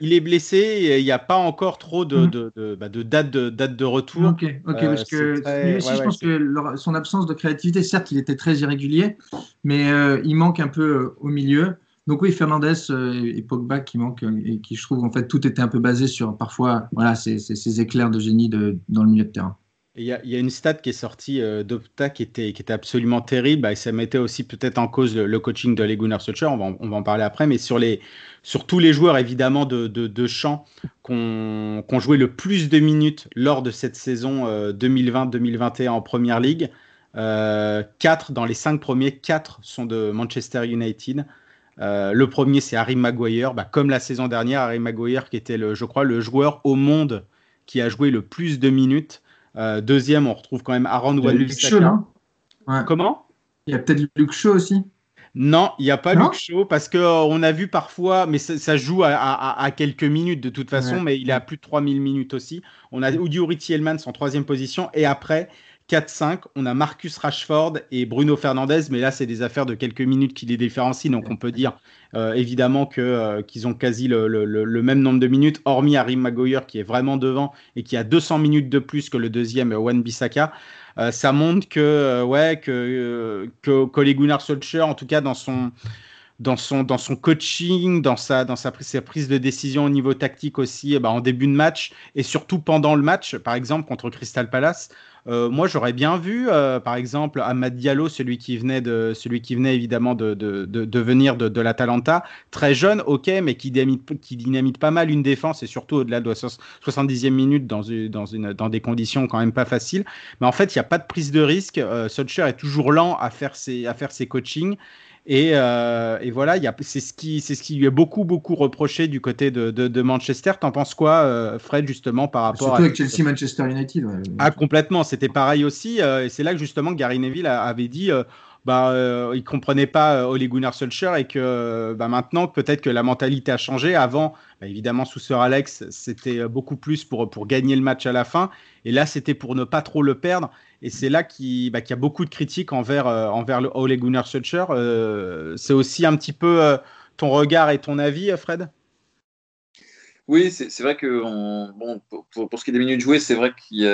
Speaker 1: il, est, blessé, il n'y a pas encore trop de, mmh. de, de, bah, de date, de date de retour.
Speaker 3: Ok, ok, euh, parce que lui aussi, je pense que son absence de créativité, certes, il était très irrégulier, mais euh, il manque un peu au milieu. Donc oui, Fernandez et Pogba qui manquent et qui je trouve en fait tout était un peu basé sur parfois voilà ces, éclairs de génie dans le milieu de terrain.
Speaker 1: Il y, a une stat qui est sortie euh, d'Opta qui était, absolument terrible. Bah, et ça mettait aussi peut-être en cause le, coaching de Gunnar Solskjaer. On va, en parler après. Mais sur, tous les joueurs, évidemment, de, de, de champ qui ont, joué le plus de minutes lors de cette saison 2020-2021 euh, en Première Ligue, euh, 4 dans les 5 premiers, 4 sont de Manchester United. Euh, le premier, c'est Harry Maguire. Bah, comme la saison dernière, Harry Maguire, qui était, le, je crois, le joueur au monde qui a joué le plus de minutes. Euh, deuxième, on retrouve quand même Aaron Wan-Bissaka. Comment?
Speaker 3: Il y a peut-être Luke Shaw aussi.
Speaker 1: Non, il n'y a pas Luke Shaw parce qu'on euh, on a vu parfois, mais ça, joue à, quelques minutes de toute façon, mais il est à plus de 3000 minutes aussi. On a Udi Tielmans en troisième position et après 4-5, on a Marcus Rashford et Bruno Fernandez, mais là c'est des affaires de quelques minutes qui les différencient, donc on peut dire euh, évidemment euh, qu'ils ont quasi le, même nombre de minutes, hormis Harry Maguire qui est vraiment devant et qui a 200 minutes de plus que le deuxième Wan Bissaka. Euh, ça montre que ouais que que, Gunnar Solskjaer, en tout cas dans son dans son, dans son coaching, dans, sa, dans sa, prise de décision au niveau tactique aussi, eh ben, en début de match et surtout pendant le match, par exemple contre Crystal Palace, euh, moi, j'aurais bien vu, euh, par exemple, Ahmad Diallo, celui qui venait, de, celui qui venait évidemment de, de, venir de, l'Atalanta, très jeune, ok, mais qui dynamite, qui dynamite pas mal une défense et surtout au-delà de la 70e minute dans, dans, une, dans des conditions quand même pas faciles. Mais en fait, il n'y a pas de prise de risque. Euh, est toujours lent à faire ses, à faire ses coachings. Et, euh, et, voilà, c'est ce, qui, ce qui lui est beaucoup, beaucoup reproché du côté de, de, de Manchester. T'en penses quoi, euh, Fred, justement, par rapport
Speaker 3: Surtout avec Chelsea-Manchester United.
Speaker 1: Ah, complètement. C'était pareil aussi. Euh, et c'est là que, justement, Gary Neville avait dit bah, euh, il comprenait pas euh, Ole Gunnar Solskjaer et que bah, maintenant peut-être que la mentalité a changé. Avant, bah, évidemment sous Sir Alex, c'était beaucoup plus pour pour gagner le match à la fin, et là c'était pour ne pas trop le perdre. Et c'est là qu'il bah, y a beaucoup de critiques envers euh, envers le Ole Gunnar Solskjaer. Euh, c'est aussi un petit peu euh, ton regard et ton avis, Fred?
Speaker 2: Oui, c'est vrai que bon, pour, pour, ce qui est des minutes jouées, c'est vrai qu'il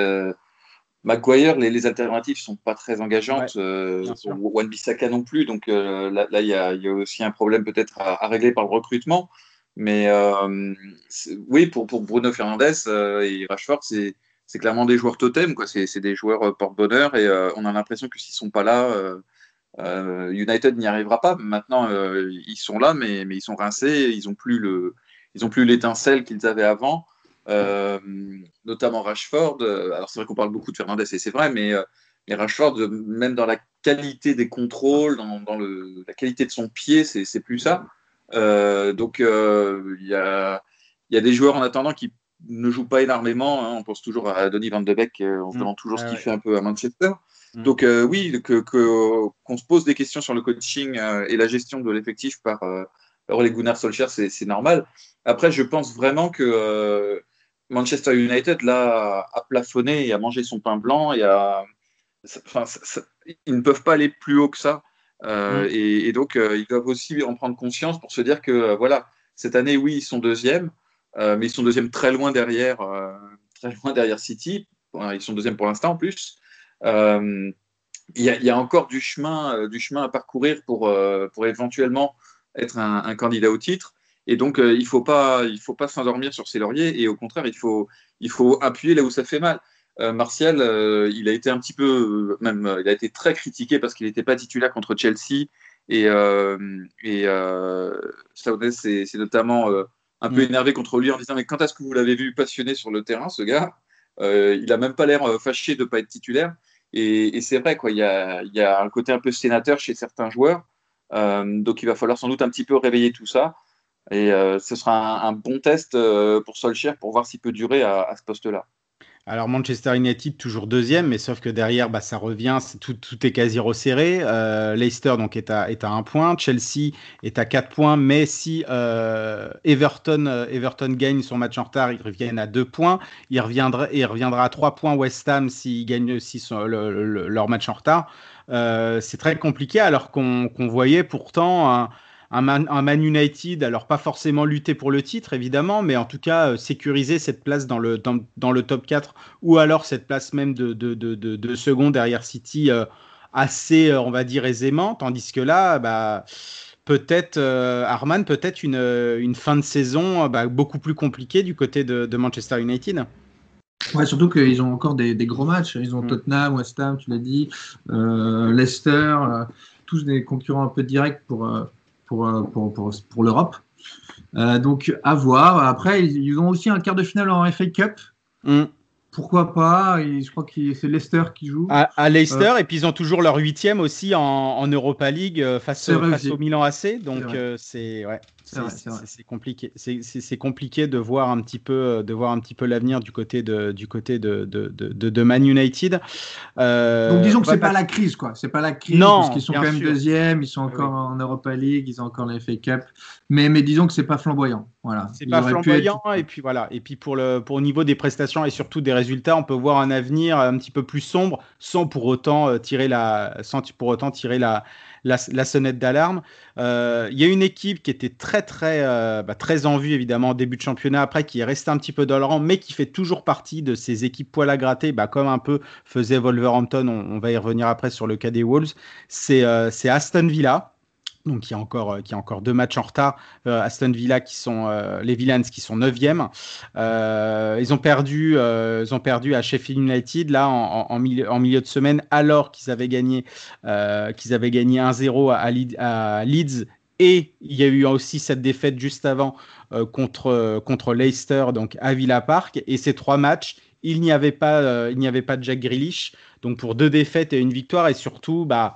Speaker 2: Maguire, les, les alternatives sont pas très engageantes.
Speaker 1: Ouais,
Speaker 2: euh. Wan Bissaka non plus. Donc euh, là, il y, a, il y a aussi un problème peut-être à, à régler par le recrutement. Mais euh, oui, pour, pour Bruno Fernandes euh, et Rashford, c'est clairement des joueurs totems. quoi. C'est des joueurs porte-bonheur et on a l'impression que s'ils sont pas là, United n'y arrivera pas. Maintenant, ils sont là, mais, mais ils sont rincés. Ils ont plus le, ils ont plus l'étincelle qu'ils avaient avant. Euh, notamment Rashford. Euh, Alors c'est vrai qu'on parle beaucoup de Fernandez et c'est vrai, mais, euh, mais Rashford, euh, même dans la qualité des contrôles, dans, dans le, la qualité de son pied, c'est plus ça. Euh, donc il y, a, y a des joueurs en attendant qui ne jouent pas énormément. hein. On pense toujours à Donny Van de Beek, on se
Speaker 1: Mm.
Speaker 2: demande toujours
Speaker 1: Ah
Speaker 2: ce qu'il
Speaker 1: ouais.
Speaker 2: fait un peu à Manchester.
Speaker 1: Mm.
Speaker 2: Donc oui, que, que- qu'on se pose des questions sur le coaching et la gestion de l'effectif par Ole Gunnar Solskjaer, c'est c'est normal. Après, je pense vraiment que Manchester United là a plafonné et a mangé son pain blanc et a, ça- enfin, ça- ça- ils ne peuvent pas aller plus haut que ça. Euh,
Speaker 1: Mm.
Speaker 2: et, et donc, euh, ils doivent aussi en prendre conscience pour se dire que euh, voilà, cette année, oui, ils sont deuxièmes, euh, mais ils sont deuxièmes très loin derrière, très loin derrière City. Ils sont deuxièmes pour l'instant en plus. Il y, a, il y a encore du chemin, du chemin à parcourir pour, pour éventuellement être un, un candidat au titre. Et donc, euh, il ne faut pas, il faut pas s'endormir sur ses lauriers. Et au contraire, il faut, il faut appuyer là où ça fait mal. Euh, Martial, euh, il a été un petit peu, même, il a été très critiqué parce qu'il n'était pas titulaire contre Chelsea. Et, et s'est notamment un peu
Speaker 1: Mm.
Speaker 2: énervé contre lui en disant Mais quand est-ce que vous l'avez vu passionné sur le terrain, ce gars? Il a même pas l'air fâché de ne pas être titulaire. Et, et c'est vrai, quoi, il y a, il y a un côté un peu sénateur chez certains joueurs. Donc il va falloir sans doute un petit peu réveiller tout ça. Et euh, ce sera un, bon test euh, pour Solskjaer pour voir s'il peut durer à, ce poste-là.
Speaker 1: Alors Manchester United toujours deuxième, mais sauf que derrière, bah, ça revient, tout, est quasi resserré. Euh, Leicester donc est à, un point, Chelsea est à quatre points, mais si Everton, Everton gagne son match en retard, ils reviennent à deux points. Il reviendra, il reviendra à trois points West Ham s'ils gagnent aussi son- le- le- leur match en retard. C'est très compliqué alors qu'on voyait pourtant un Man, un Man United, alors pas forcément lutter pour le titre évidemment, mais en tout cas euh, sécuriser cette place dans le, dans, dans le top 4 ou alors cette place même de, de, de, de, de second derrière City euh, assez, euh, on va dire, aisément, tandis que là, bah, peut-être, euh, Arman, peut-être une, une fin de saison bah, beaucoup plus compliquée du côté de, Manchester United.
Speaker 3: Ouais, surtout qu'ils ont encore des, des gros matchs. Ils ont
Speaker 1: Mm.
Speaker 3: Tottenham, West Ham, tu l'as dit, Leicester, tous des concurrents un peu directs pour, pour, euh, pour, pour, pour l'Europe. Euh, donc, à voir. Après, ils, ils ont aussi un quart de finale en FA Cup.
Speaker 1: Mm.
Speaker 3: Pourquoi pas? Et Je crois que c'est Leicester qui joue.
Speaker 1: À, à Leicester, et puis ils ont toujours leur huitième aussi en, en Europa League euh, face, face au Milan AC. Donc euh, c'est ouais,
Speaker 3: C'est
Speaker 1: compliqué. C'est- compliqué de voir un petit peu, euh, de voir un petit peu l'avenir du côté de du côté de, de, de, Man United. Euh,
Speaker 3: Donc disons que c'est pas
Speaker 1: pas-
Speaker 3: la crise, quoi. C'est pas la crise
Speaker 1: Non,
Speaker 3: parce qu'ils sont quand même
Speaker 1: sûr.
Speaker 3: deuxième, ils sont
Speaker 1: Oui,
Speaker 3: encore en Europa League, ils ont encore la FA Cup. Mais, mais disons que c'est pas flamboyant. Voilà.
Speaker 1: C'est pas flamboyant
Speaker 3: être-
Speaker 1: et puis voilà et puis pour le pour au niveau des prestations et surtout des résultats on peut voir un avenir un petit peu plus sombre sans pour autant euh, tirer la sans pour autant tirer la la, sonnette d'alarme. Euh, Il y a une équipe qui était très très euh, bah, très en vue évidemment au début de championnat après qui est restée un petit peu dans le rang mais qui fait toujours partie de ces équipes poil à gratter bah, comme un peu faisait Wolverhampton. On, on va y revenir après sur le cas des Wolves. C'est euh, c'est Aston Villa donc qui a encore euh, a encore deux matchs en retard. Euh, Aston Villa qui sont euh, les Villains qui sont 9e. Euh, ils ont perdu ils ont perdu à Sheffield United là en, milieu, en milieu de semaine alors qu'ils avaient gagné qu'ils avaient gagné 1-0 à, Leeds- et il y a eu aussi cette défaite juste avant contre contre Leicester donc à Villa Park et ces trois matchs il n'y avait pas il avait pas de Jack Grealish donc pour deux défaites et une victoire et surtout bah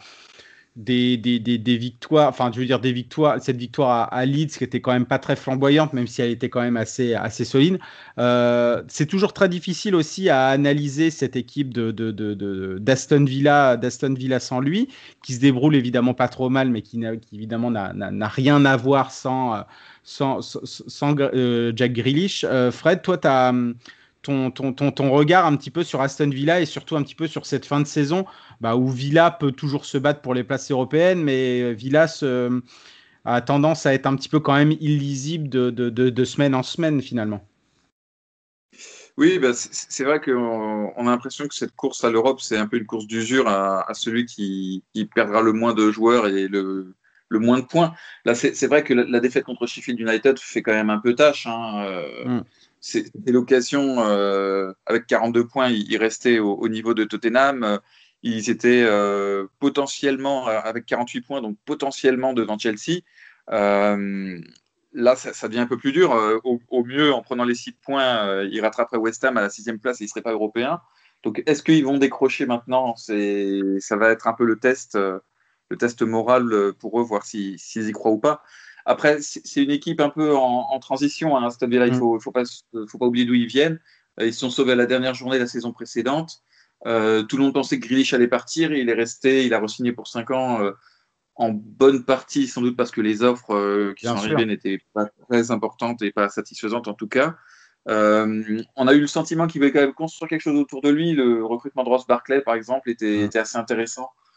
Speaker 1: des, des, des, des, victoires, enfin, je veux dire, des victoires, cette victoire à, Leeds qui était quand même pas très flamboyante, même si elle était quand même assez, assez solide. Euh, c'est toujours très difficile aussi à analyser cette équipe de, de, de, d'Aston Villa, d'Aston Villa sans lui, qui se débrouille évidemment pas trop mal, mais qui, évidemment n'a, rien à voir sans, sans euh, Jack Grealish. Euh, Fred, toi, tu as. Ton, ton, ton, ton, regard un petit peu sur Aston Villa et surtout un petit peu sur cette fin de saison bah, où Villa peut toujours se battre pour les places européennes, mais Villa se, a tendance à être un petit peu quand même illisible de, de, de, de semaine en semaine finalement.
Speaker 2: Oui, bah, c'est vrai qu'on a l'impression que cette course à l'Europe, c'est un peu une course d'usure à, celui qui, perdra le moins de joueurs et le, moins de points. Là, c'est vrai que la, défaite contre Sheffield United fait quand même un peu tâche. Hein. Euh, mm. C'était l'occasion, euh, avec 42 points, ils restaient au, niveau de Tottenham. Ils étaient euh, potentiellement, avec 48 points, donc potentiellement devant Chelsea là, ça, devient un peu plus dur. Euh, au, mieux, en prenant les six points, euh, ils rattraperaient West Ham à la sixième place et ils ne seraient pas européens. Donc, est-ce qu'ils vont décrocher maintenant? Ça va être un peu le test, euh, le test moral pour eux, voir s'ils y croient ou pas. Après, c'est une équipe un peu en, transition. Hein, il ne mm. faut, faut, pas, faut pas oublier d'où ils viennent. Ils se sont sauvés à la dernière journée de la saison précédente. tout le monde pensait que Grealish allait partir. Il est resté, il a re-signé pour 5 ans en bonne partie, sans doute parce que les offres euh, qui sont arrivées n'étaient pas très importantes et pas satisfaisantes en tout cas. Euh, on a eu le sentiment qu'il voulait quand même construire quelque chose autour de lui. Le recrutement de Ross Barclay, par exemple, était, était assez intéressant euh,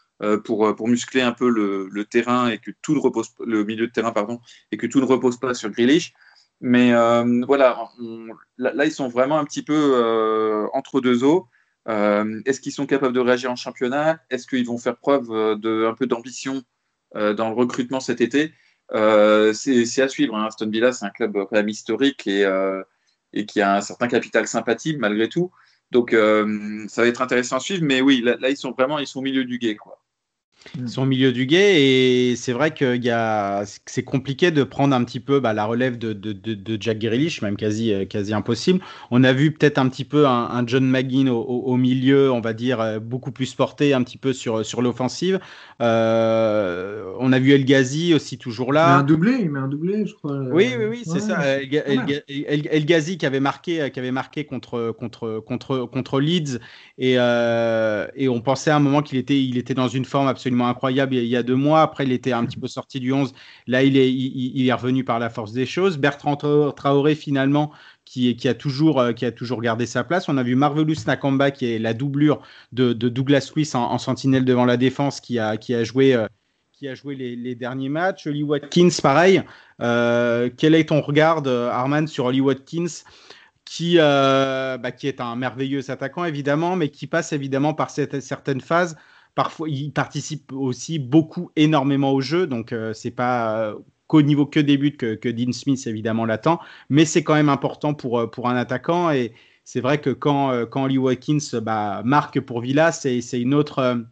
Speaker 2: pour, pour muscler un peu le, terrain et que tout ne repose le milieu de terrain pardon et que tout ne repose pas sur Grealish. Mais voilà, là, ils sont vraiment un petit peu entre deux eaux. Est-ce qu'ils sont capables de réagir en championnat? Est-ce qu'ils vont faire preuve de un peu d'ambition euh, dans le recrutement cet été? Euh, c'est à suivre. Hein. Aston Villa, c'est un club quand même historique et, euh, et qui a un certain capital sympathie malgré tout. Donc, ça va être intéressant à suivre. Mais oui, là, ils sont vraiment ils sont au milieu du guet. Quoi.
Speaker 1: Sont au milieu du guet et c'est vrai que c'est compliqué de prendre un petit peu bah, la relève de, de, de, Jack Grealish, même quasi, euh, quasi impossible. On a vu peut-être un petit peu un, John McGinn au, au, milieu, on va dire, euh, beaucoup plus porté un petit peu sur, sur l'offensive. Euh, on a vu El Ghazi aussi toujours là.
Speaker 3: Il met un doublé, il met un doublé, je crois.
Speaker 1: Oui, oui, oui, c'est ça. El, Ghazi qui avait marqué, qui avait marqué contre, contre, contre, contre Leeds et, et on pensait à un moment qu'il était, il était dans une forme absolument incroyable il y a deux mois. Après, il était un petit peu sorti du 11. Là, il est, il, est revenu par la force des choses. Bertrand Traoré, finalement, qui, qui, a toujours, euh, qui a toujours gardé sa place. On a vu Marvelous Nakamba, qui est la doublure de, Douglas Luiz en, sentinelle devant la défense, qui a, qui a joué. Euh, qui a joué les, derniers matchs. Oli Watkins, pareil. Euh, quel est ton regard, Arman, sur Oli Watkins qui, bah, qui est un merveilleux attaquant, évidemment, mais qui passe évidemment par cette, certaines phases Parfois, il participe aussi beaucoup, énormément au jeu. Donc, euh, c'est pas euh, qu'au niveau que des buts que, Dean Smith, évidemment, l'attend. Mais c'est quand même important pour, euh, pour un attaquant. Et c'est vrai que quand, quand Lee Watkins bah, marque pour Villa, c'est une autre.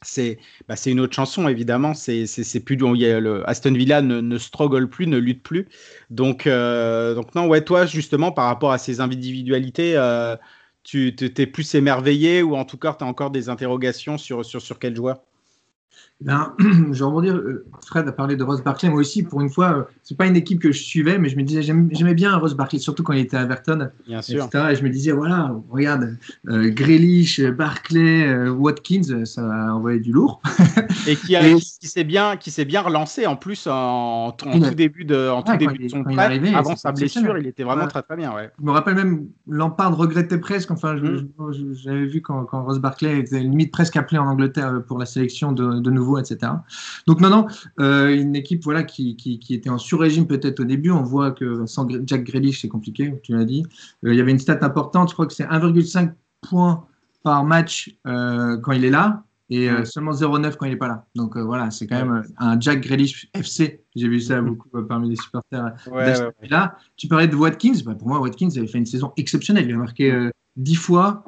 Speaker 1: c'est bah, une autre chanson évidemment c'est plus le Aston Villa ne, ne struggle plus ne lutte plus donc donc non ouais toi justement par rapport à ces individualités tu t'es plus émerveillé ou en tout cas tu as encore des interrogations sur, sur, sur quel joueur?
Speaker 3: Ben, je vais rebondir. Euh, Fred a parlé de Ross Barkley. Moi aussi, pour une fois, euh, c'est pas une équipe que je suivais, mais je me disais, j'aimais bien Ross Barkley, surtout quand il était à Everton.
Speaker 1: Bien sûr.
Speaker 3: Et je me disais, voilà, regarde, euh, Grealish, Barkley, euh, Watkins, ça a envoyé du lourd.
Speaker 1: Et qui, qui s'est bien, qui s'est bien relancé en plus en, tout début de, en tout début de son prêt, avant sa blessure, il était vraiment très très bien. Ouais.
Speaker 3: Je me rappelle même, Lampard regrettait presque. Enfin, mm. j'avais vu quand, quand Ross Barkley était limite presque appelé en Angleterre pour la sélection de, de nouveau etc. Donc non, euh, une équipe voilà, qui, qui, était en sur-régime peut-être au début. On voit que sans Jack Grealish, c'est compliqué, tu l'as dit. Euh, il y avait une stat importante, je crois que c'est 1,5 points par match euh, quand il est là et seulement 0,9 quand il n'est pas là. Donc voilà, c'est quand même un Jack Grealish FC. J'ai vu ça beaucoup parmi les supporters. Là, tu parlais de Watkins. Bah, pour moi, Watkins avait fait une saison exceptionnelle. Il a marqué 10 fois.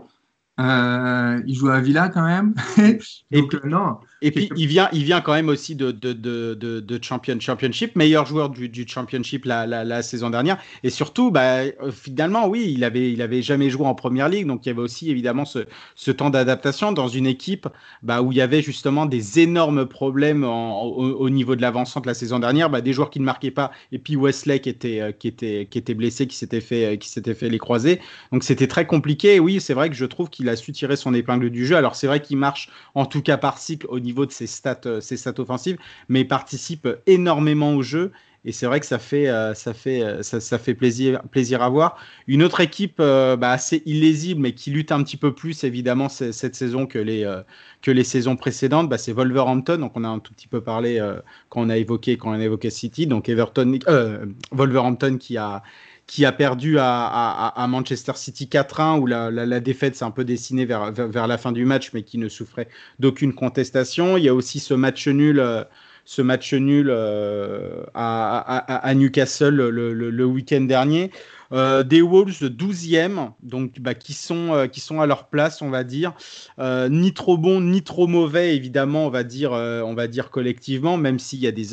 Speaker 3: il joue à Villa quand même.
Speaker 1: et puis, non. Et puis, il vient, il vient quand même aussi de, de, de, de champion, Championship, meilleur joueur du, du Championship la, la, saison dernière. Et surtout, bah, euh, finalement, oui, il avait, il avait jamais joué en première ligue. Donc, il y avait aussi évidemment ce, ce temps d'adaptation dans une équipe bah, où il y avait justement des énormes problèmes au, niveau de l'avancante la saison dernière. Bah, des joueurs qui ne marquaient pas. Et puis, Wesley qui était, euh, qui était, qui était blessé, qui s'était fait, qui s'était fait les croiser. Donc, c'était très compliqué. Oui, c'est vrai que je trouve qu'il a su tirer son épingle du jeu. Alors, c'est vrai qu'il marche en tout cas par cycle au niveau de ses stats, euh, ses stats offensives, mais il participe énormément au jeu. Et c'est vrai que ça fait, euh, ça fait, euh, ça, fait plaisir, plaisir à voir. Une autre équipe bah, assez illisible, mais qui lutte un petit peu plus, évidemment, cette saison que les, que les saisons précédentes, bah, c'est Wolverhampton. Donc, on a un tout petit peu parlé quand on a évoqué, quand on a évoqué City. Donc, Everton, Wolverhampton qui a, qui a perdu à, Manchester City 4-1, où la, défaite s'est un peu dessinée vers, vers, la fin du match, mais qui ne souffrait d'aucune contestation. Il y a aussi ce match nul ce match nul euh, à, Newcastle le, week-end dernier. Euh, des Wolves 12e, donc bah, qui, sont, euh, qui sont à leur place, on va dire. ni trop bon, ni trop mauvais, évidemment, on va dire, on va dire collectivement, même s'il y a des,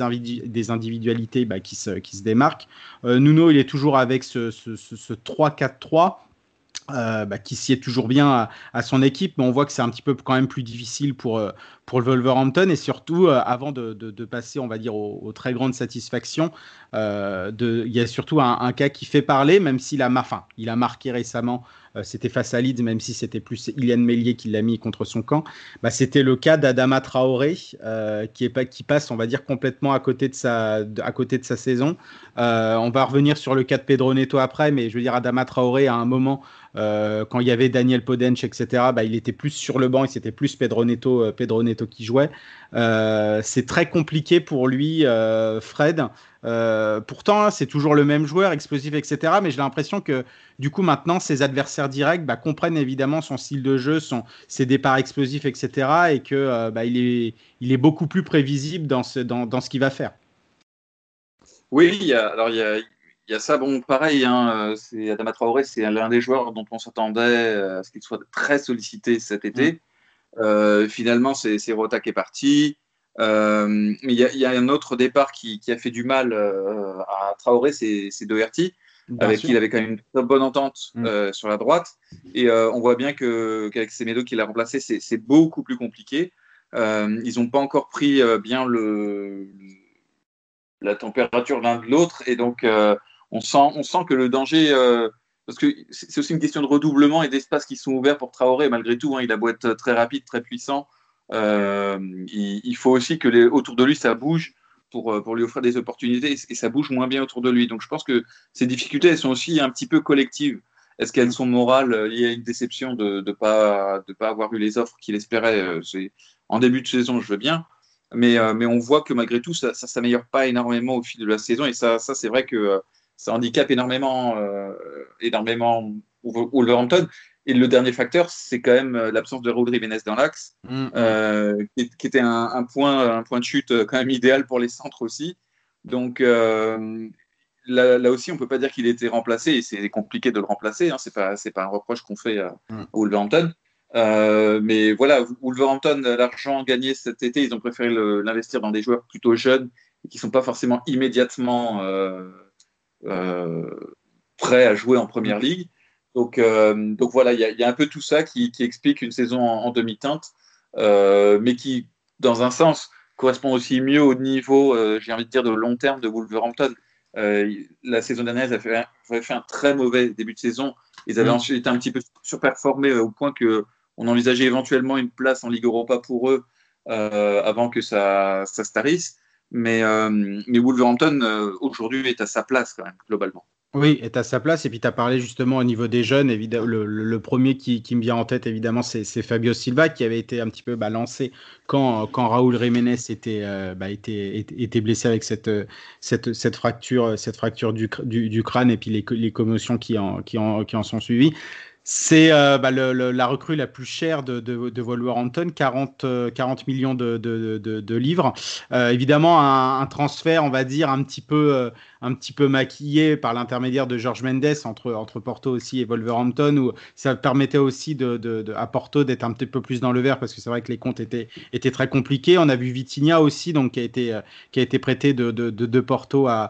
Speaker 1: des individualités bah, qui, se, qui se démarquent. Nuno, il est toujours avec ce, ce, ce 3-4-3. Euh, bah, qui sied toujours bien à, son équipe, mais on voit que c'est un petit peu quand même plus difficile pour, euh, pour le Wolverhampton et surtout euh, avant de, de, passer, on va dire, aux, très grandes satisfactions, il y a surtout un, cas qui fait parler, même s'il a, enfin, il a marqué récemment euh, c'était face à Leeds, même si c'était plus Ilian Mélier qui l'a mis contre son camp. Bah, c'était le cas d'Adama Traoré, euh, qui, est qui passe, on va dire, complètement à côté de sa, à côté de sa saison. Euh, on va revenir sur le cas de Pedro Neto après, mais je veux dire, Adama Traoré, à un moment, quand il y avait Daniel Podench, etc., bah, il était plus sur le banc et c'était plus Pedro Neto, Pedro Neto qui jouait. c'est très compliqué pour lui, Fred. Euh, pourtant, c'est toujours le même joueur, explosif, etc. Mais j'ai l'impression que du coup, maintenant, ses adversaires directs bah, comprennent évidemment son style de jeu, son, ses départs explosifs, etc. Et que euh, bah, il, est, il est beaucoup plus prévisible dans ce, dans, dans ce qu'il va faire.
Speaker 2: Oui, il y a, alors il y a, il y a ça. Bon, pareil, hein, c'est Adama Traoré, c'est l'un des joueurs dont on s'attendait à ce qu'il soit très sollicité cet été. Mm. Euh, finalement, c'est Rota qui est parti. Euh, il y, a un autre départ qui, a fait du mal euh, à Traoré, c'est Doherty, avec qui il avait quand même une très bonne entente mm. euh, sur la droite. Et on voit bien qu'avec Semedo qui l'a remplacé, c'est beaucoup plus compliqué. ils n'ont pas encore pris bien le, la température l'un de l'autre. Et donc, on, sent, on sent que le danger parce que c'est aussi une question de redoublement et d'espace qui sont ouverts pour Traoré. Malgré tout, hein, il a beau être très rapide, très puissant, euh, il, faut aussi que autour de lui, ça bouge pour, euh, pour lui offrir des opportunités et, ça bouge moins bien autour de lui. Donc je pense que ces difficultés, elles sont aussi un petit peu collectives. Est-ce qu'elles sont morales? Y a une déception de ne pas, avoir eu les offres qu'il espérait. Euh, en début de saison, je veux bien. Mais, on voit que malgré tout, ça ne s'améliore pas énormément au fil de la saison. Et ça, ça c'est vrai que ça handicape énormément, euh, énormément Wolverhampton. Et le dernier facteur, c'est quand même euh, l'absence de Rodri Jiménez dans l'axe, mm, mm. euh, qui, était un, point, un point de chute euh, quand même idéal pour les centres aussi. Donc là, aussi, on ne peut pas dire qu'il été remplacé, et c'est compliqué de le remplacer. Hein, ce n'est pas, pas un reproche qu'on fait à, mm. Wolverhampton. mais voilà, Wolverhampton, l'argent gagné cet été, ils ont préféré l'investir dans des joueurs plutôt jeunes et qui ne sont pas forcément immédiatement prêts à jouer en première ligue. Donc, euh, donc voilà, il y, a un peu tout ça qui, explique une saison en, demi-teinte, euh, mais qui, dans un sens, correspond aussi mieux au niveau, euh, j'ai envie de dire, de long terme de Wolverhampton. la saison dernière, ils avaient fait, un très mauvais début de saison. Ils avaient mm. ensuite été un petit peu surperformés au point qu'on envisageait éventuellement une place en Ligue Europa pour eux avant que ça, ça se tarisse. Mais, mais Wolverhampton, aujourd'hui, est à sa place quand même, globalement.
Speaker 1: Oui, est à sa place. Et puis, tu as parlé justement au niveau des jeunes. Évidemment, le, premier qui, me vient en tête, évidemment, c'est Fabio Silva, qui avait été un petit peu balancé quand, quand Raúl Jiménez était, euh, bah, était, était, blessé avec cette, cette, cette fracture, cette fracture du, du, crâne et puis les, les commotions qui en, qui, en, qui en sont suivies. C'est euh, bah, la recrue la plus chère de, Wolverhampton, 40, 40 millions de, livres. Euh, évidemment, un, transfert, on va dire, un petit peu, maquillé par l'intermédiaire de George Mendes entre, Porto aussi et Wolverhampton, où ça permettait aussi de, à Porto d'être un petit peu plus dans le vert parce que c'est vrai que les comptes étaient, très compliqués. On a vu Vitinha aussi, donc qui a été, prêté de, Porto à,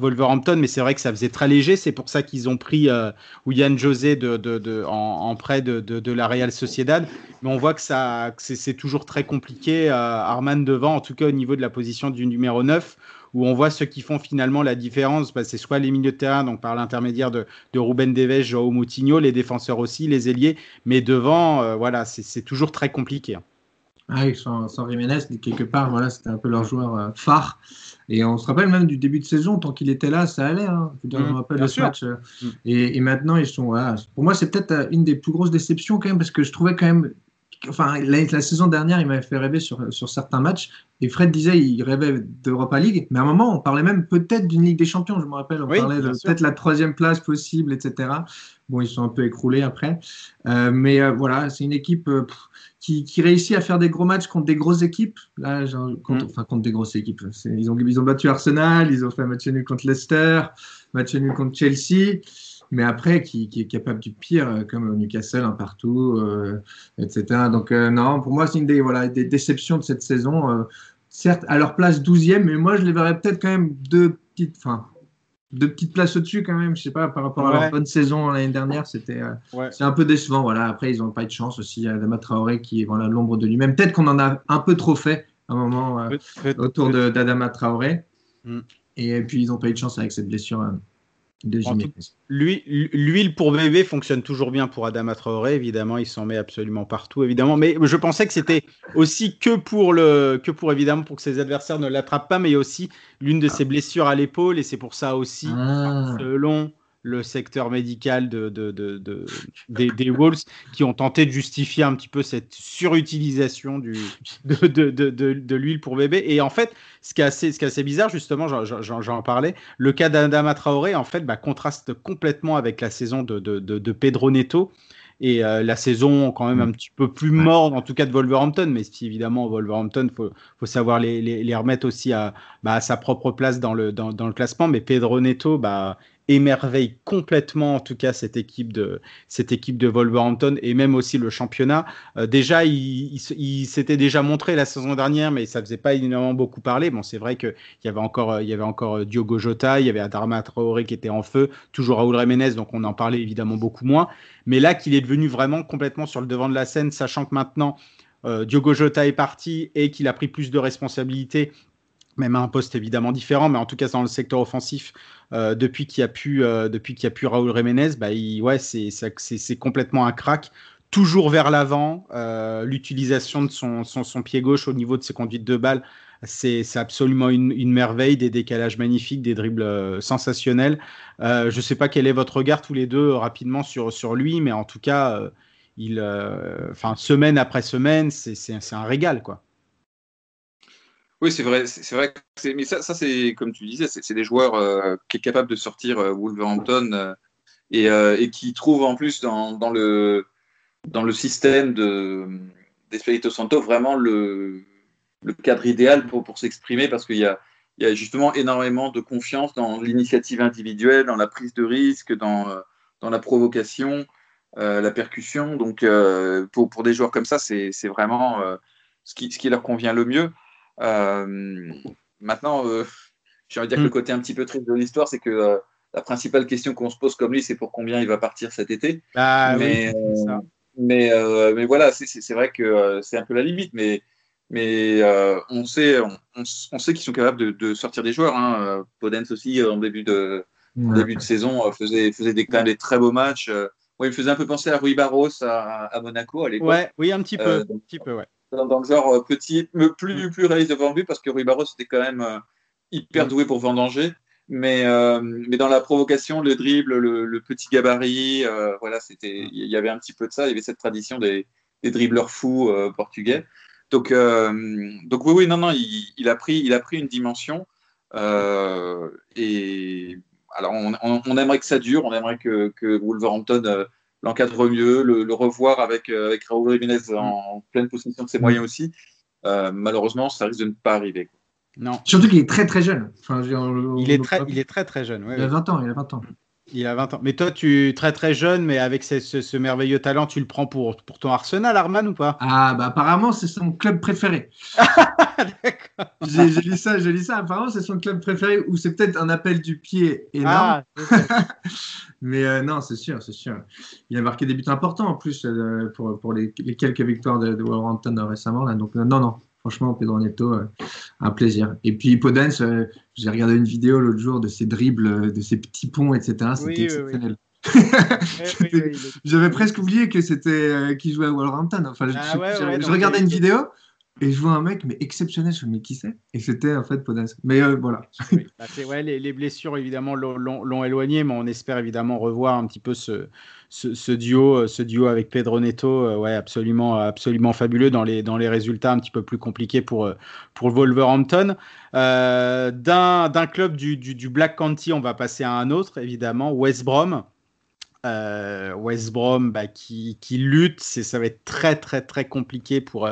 Speaker 1: Wolverhampton, mais c'est vrai que ça faisait très léger. C'est pour ça qu'ils ont pris euh, William José de, en, en prêt de, la Real Sociedad. Mais on voit que, ça, c'est toujours très compliqué. Euh, Arman devant, en tout cas au niveau de la position du numéro 9 où on voit ceux qui font finalement la différence, bah, c'est soit les milieux de terrain, donc par l'intermédiaire de, de Ruben Deves, Joao Moutinho, les défenseurs aussi, les ailiers, mais devant, euh, voilà, c'est toujours très compliqué.
Speaker 3: Ah sans, sans Jiménez, quelque part, voilà, c'était un peu leur joueur euh, phare. Et on se rappelle même du début de saison, tant qu'il était là, ça allait. Hein. Je, mmh, rappelle le match. Euh, mmh. et, maintenant, ils sont. Pour moi, c'est peut-être une des plus grosses déceptions quand même, parce que je trouvais quand même enfin, la, la saison dernière, il m'avait fait rêver sur, sur certains matchs. Et Fred disait il rêvait d'Europa League. Mais à un moment, on parlait même peut-être d'une Ligue des Champions. Je me rappelle, on
Speaker 1: Oui,
Speaker 3: parlait de peut-être la troisième place possible, etc. Bon, ils sont un peu écroulés après. Euh, mais euh, voilà, c'est une équipe euh, qui, qui réussit à faire des gros matchs contre des grosses équipes. Là, genre, contre,
Speaker 1: Mm.
Speaker 3: enfin, contre des grosses équipes. Ils ont, ils ont battu Arsenal, ils ont fait un match nul contre Leicester, match nul contre Chelsea. Mais après, qui, qui est capable du pire, comme Newcastle, un partout, euh, etc. Donc, non, pour moi, c'est une des, voilà, des déceptions de cette saison. certes, à leur place 12e, mais moi, je les verrais peut-être quand même deux petites, enfin, deux petites places au-dessus quand même. Je sais pas, par rapport à leur bonne saison l'année dernière, c'était. euh,
Speaker 1: Ouais.
Speaker 3: c'est un peu décevant. Voilà. Après, ils n'ont pas eu de chance aussi. Il y a Adama Traoré qui est voilà, l'ombre de lui-même. Peut-être qu'on en a un peu trop fait à un moment euh, autour d'Adama Traoré.
Speaker 1: Mm.
Speaker 3: Et puis, ils n'ont pas eu de chance avec cette blessure euh, de
Speaker 1: l'huile pour bébé fonctionne toujours bien pour Adama Traoré, évidemment, il s'en met absolument partout, évidemment. Mais je pensais que c'était aussi que pour le, que pour évidemment pour que ses adversaires ne l'attrapent pas, mais il y a aussi l'une de ses blessures à l'épaule et c'est pour ça aussi,
Speaker 3: Ah.
Speaker 1: selon le secteur médical de, de- de- de- des, des Wolves, qui ont tenté de justifier un petit peu cette surutilisation du, de, l'huile pour bébé. Et en fait, ce qui est assez, ce qui est assez bizarre, justement, j'en- parlais, le cas d'Adama Traoré, en fait, bah, contraste complètement avec la saison de, Pedro Neto. Et euh, la saison quand même un petit peu plus morne, en tout cas de Wolverhampton, mais si évidemment Wolverhampton, faut, faut savoir les, les, les remettre aussi à, bah, à sa propre place dans le, dans, dans le classement. Mais Pedro Neto, bah, émerveille complètement en tout cas cette équipe de cette équipe de Wolverhampton et même aussi le championnat. Euh, déjà, il, s'était déjà montré la saison dernière, mais ça faisait pas énormément beaucoup parler. Bon, c'est vrai que il y avait encore il y avait encore euh, Diogo Jota, il y avait Adama Traoré qui était en feu, toujours Raúl Jiménez, donc on en parlait évidemment beaucoup moins. Mais là, qu'il est devenu vraiment complètement sur le devant de la scène, sachant que maintenant euh, Diogo Jota est parti et qu'il a pris plus de responsabilités même à un poste évidemment différent, mais en tout cas dans le secteur offensif, euh, depuis qu'il y a pu, euh, depuis qu'il a pu bah, c'est, complètement un crack. Toujours vers l'avant, euh, l'utilisation de son, pied gauche au niveau de ses conduites de balle, c'est, absolument une, merveille, des décalages magnifiques, des dribbles euh, sensationnels. Je ne sais pas quel est votre regard tous les deux rapidement sur, sur lui, mais en tout cas, il, semaine après semaine, c'est un régal, quoi.
Speaker 2: Oui, c'est vrai. C'est vrai. Mais ça, ça c'est comme tu disais, c'est des joueurs euh, qui est capable de sortir euh, Wolverhampton euh, et, et qui trouvent en plus dans, le dans le système de Santo vraiment le, le cadre idéal pour, pour s'exprimer parce qu'il y a, il y a justement énormément de confiance dans l'initiative individuelle, dans la prise de risque, dans, dans la provocation, la percussion. Donc, pour, pour des joueurs comme ça, c'est vraiment ce, qui, ce qui leur convient le mieux. Euh, maintenant, euh, j'ai envie de dire que le côté un petit peu triste de l'histoire, c'est que euh, la principale question qu'on se pose comme lui, c'est pour combien il va partir cet été.
Speaker 1: Bah,
Speaker 2: mais,
Speaker 1: oui, c'est ça.
Speaker 2: mais, mais voilà, c'est- vrai que c'est un peu la limite, mais, mais euh, on sait, on, sait qu'ils sont capables de, de sortir des joueurs. Hein. Podence aussi, en début de,
Speaker 3: Ouais.
Speaker 2: début de saison, faisait, faisait des, quand même des très beaux matchs. Ouais, il me faisait un peu penser à Rui Barros à, à Monaco à l'époque.
Speaker 1: Ouais, oui, un petit peu,
Speaker 2: Euh,
Speaker 1: un petit peu, ouais.
Speaker 2: Dans, dans le genre euh, petit, plus, plus réaliste devant but, parce que Rui Barros était quand même euh, hyper
Speaker 1: Mm.
Speaker 2: doué pour vendanger. Mais, euh, mais dans la provocation, le dribble, le, le petit gabarit, euh, voilà, c'était, il y avait un petit peu de ça. Il y avait cette tradition des, des dribbleurs fous portugais. Donc, donc oui, oui, non, non, il, il a pris, il a pris une dimension. et alors, on, on- on aimerait que ça dure, on aimerait que, que Wolverhampton l'encadre mieux, le, le revoir avec, euh, avec Raúl Jiménez en, pleine possession de ses moyens aussi. Euh, malheureusement, ça risque de ne pas arriver.
Speaker 1: Non,
Speaker 3: Surtout qu'il est très très jeune. Enfin, on-
Speaker 1: il est
Speaker 3: on-
Speaker 1: très, il est très très jeune. ouais,
Speaker 3: il a
Speaker 1: ouais.
Speaker 3: 20 ans. Il a 20 ans.
Speaker 1: Il a 20 ans. Mais toi, tu très très jeune, mais avec ce, ce- ce merveilleux talent, tu le prends pour, pour ton Arsenal, Arman ou pas?
Speaker 3: Ah, bah apparemment, c'est son club préféré. J'ai j'ai lu ça, j'ai lu ça. Apparemment, c'est son club préféré ou c'est peut-être un appel du pied énorme.
Speaker 1: Ah,
Speaker 3: Mais euh, non, c'est sûr, c'est sûr. Il a marqué des buts importants en plus euh, pour, pour les, les quelques victoires de, de Wolverhampton euh, récemment. Là. Donc, non, non, franchement, Pedro Neto, euh, un plaisir. Et puis, Podence, euh, j'ai regardé une vidéo l'autre jour de ses dribbles, euh, de ses petits ponts, etc. C'était
Speaker 1: Oui,
Speaker 3: exceptionnel.
Speaker 1: oui, oui, est-
Speaker 3: J'avais presque oublié que c'était euh, qu'il jouait à Wolverhampton. Enfin, je,
Speaker 1: Ah ouais, ouais,
Speaker 3: je regardais une vidéo Et je vois un mec, mais exceptionnel, je me dis, mais qui c'est? Et c'était en fait Podas. Mais euh, voilà.
Speaker 1: Oui, bah, ouais, les, les blessures évidemment l'ont éloigné, mais on espère évidemment revoir un petit peu ce, ce, duo, euh, ce duo avec Pedro Neto, euh, ouais, absolument, absolument fabuleux dans les, dans les résultats un petit peu plus compliqués pour, euh, pour Wolverhampton. Euh, D'un club du, du, Black County, on va passer à un autre, évidemment, West Brom. West Brom bah, qui, qui lutte, ça va être très très très compliqué pour,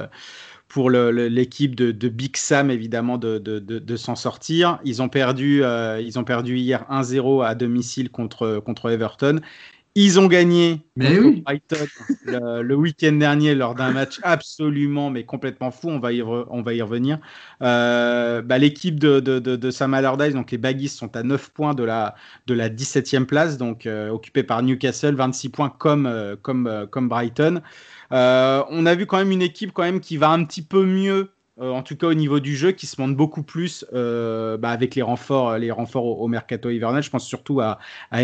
Speaker 1: pour l'équipe de, de Big Sam évidemment de, de, de, s'en sortir. Ils ont perdu, ils ont perdu hier 1-0 à domicile contre, contre Everton. Ils ont gagné
Speaker 3: Mais oui.
Speaker 1: Brighton le, le week-end dernier lors d'un match absolument mais complètement fou. On va y, re- on va y revenir. Euh, bah, l'équipe de, de, de, de Sam Allardyce, donc les Baggies, sont à 9 points de la, de la 17e place, donc euh, occupée par Newcastle, 26 points comme, euh, comme, comme Brighton. On a vu quand même une équipe quand même qui va un petit peu mieux, euh, en tout cas au niveau du jeu, qui se montre beaucoup plus euh, bah, avec les renforts, les renforts au, mercato hivernal. Je pense surtout à, à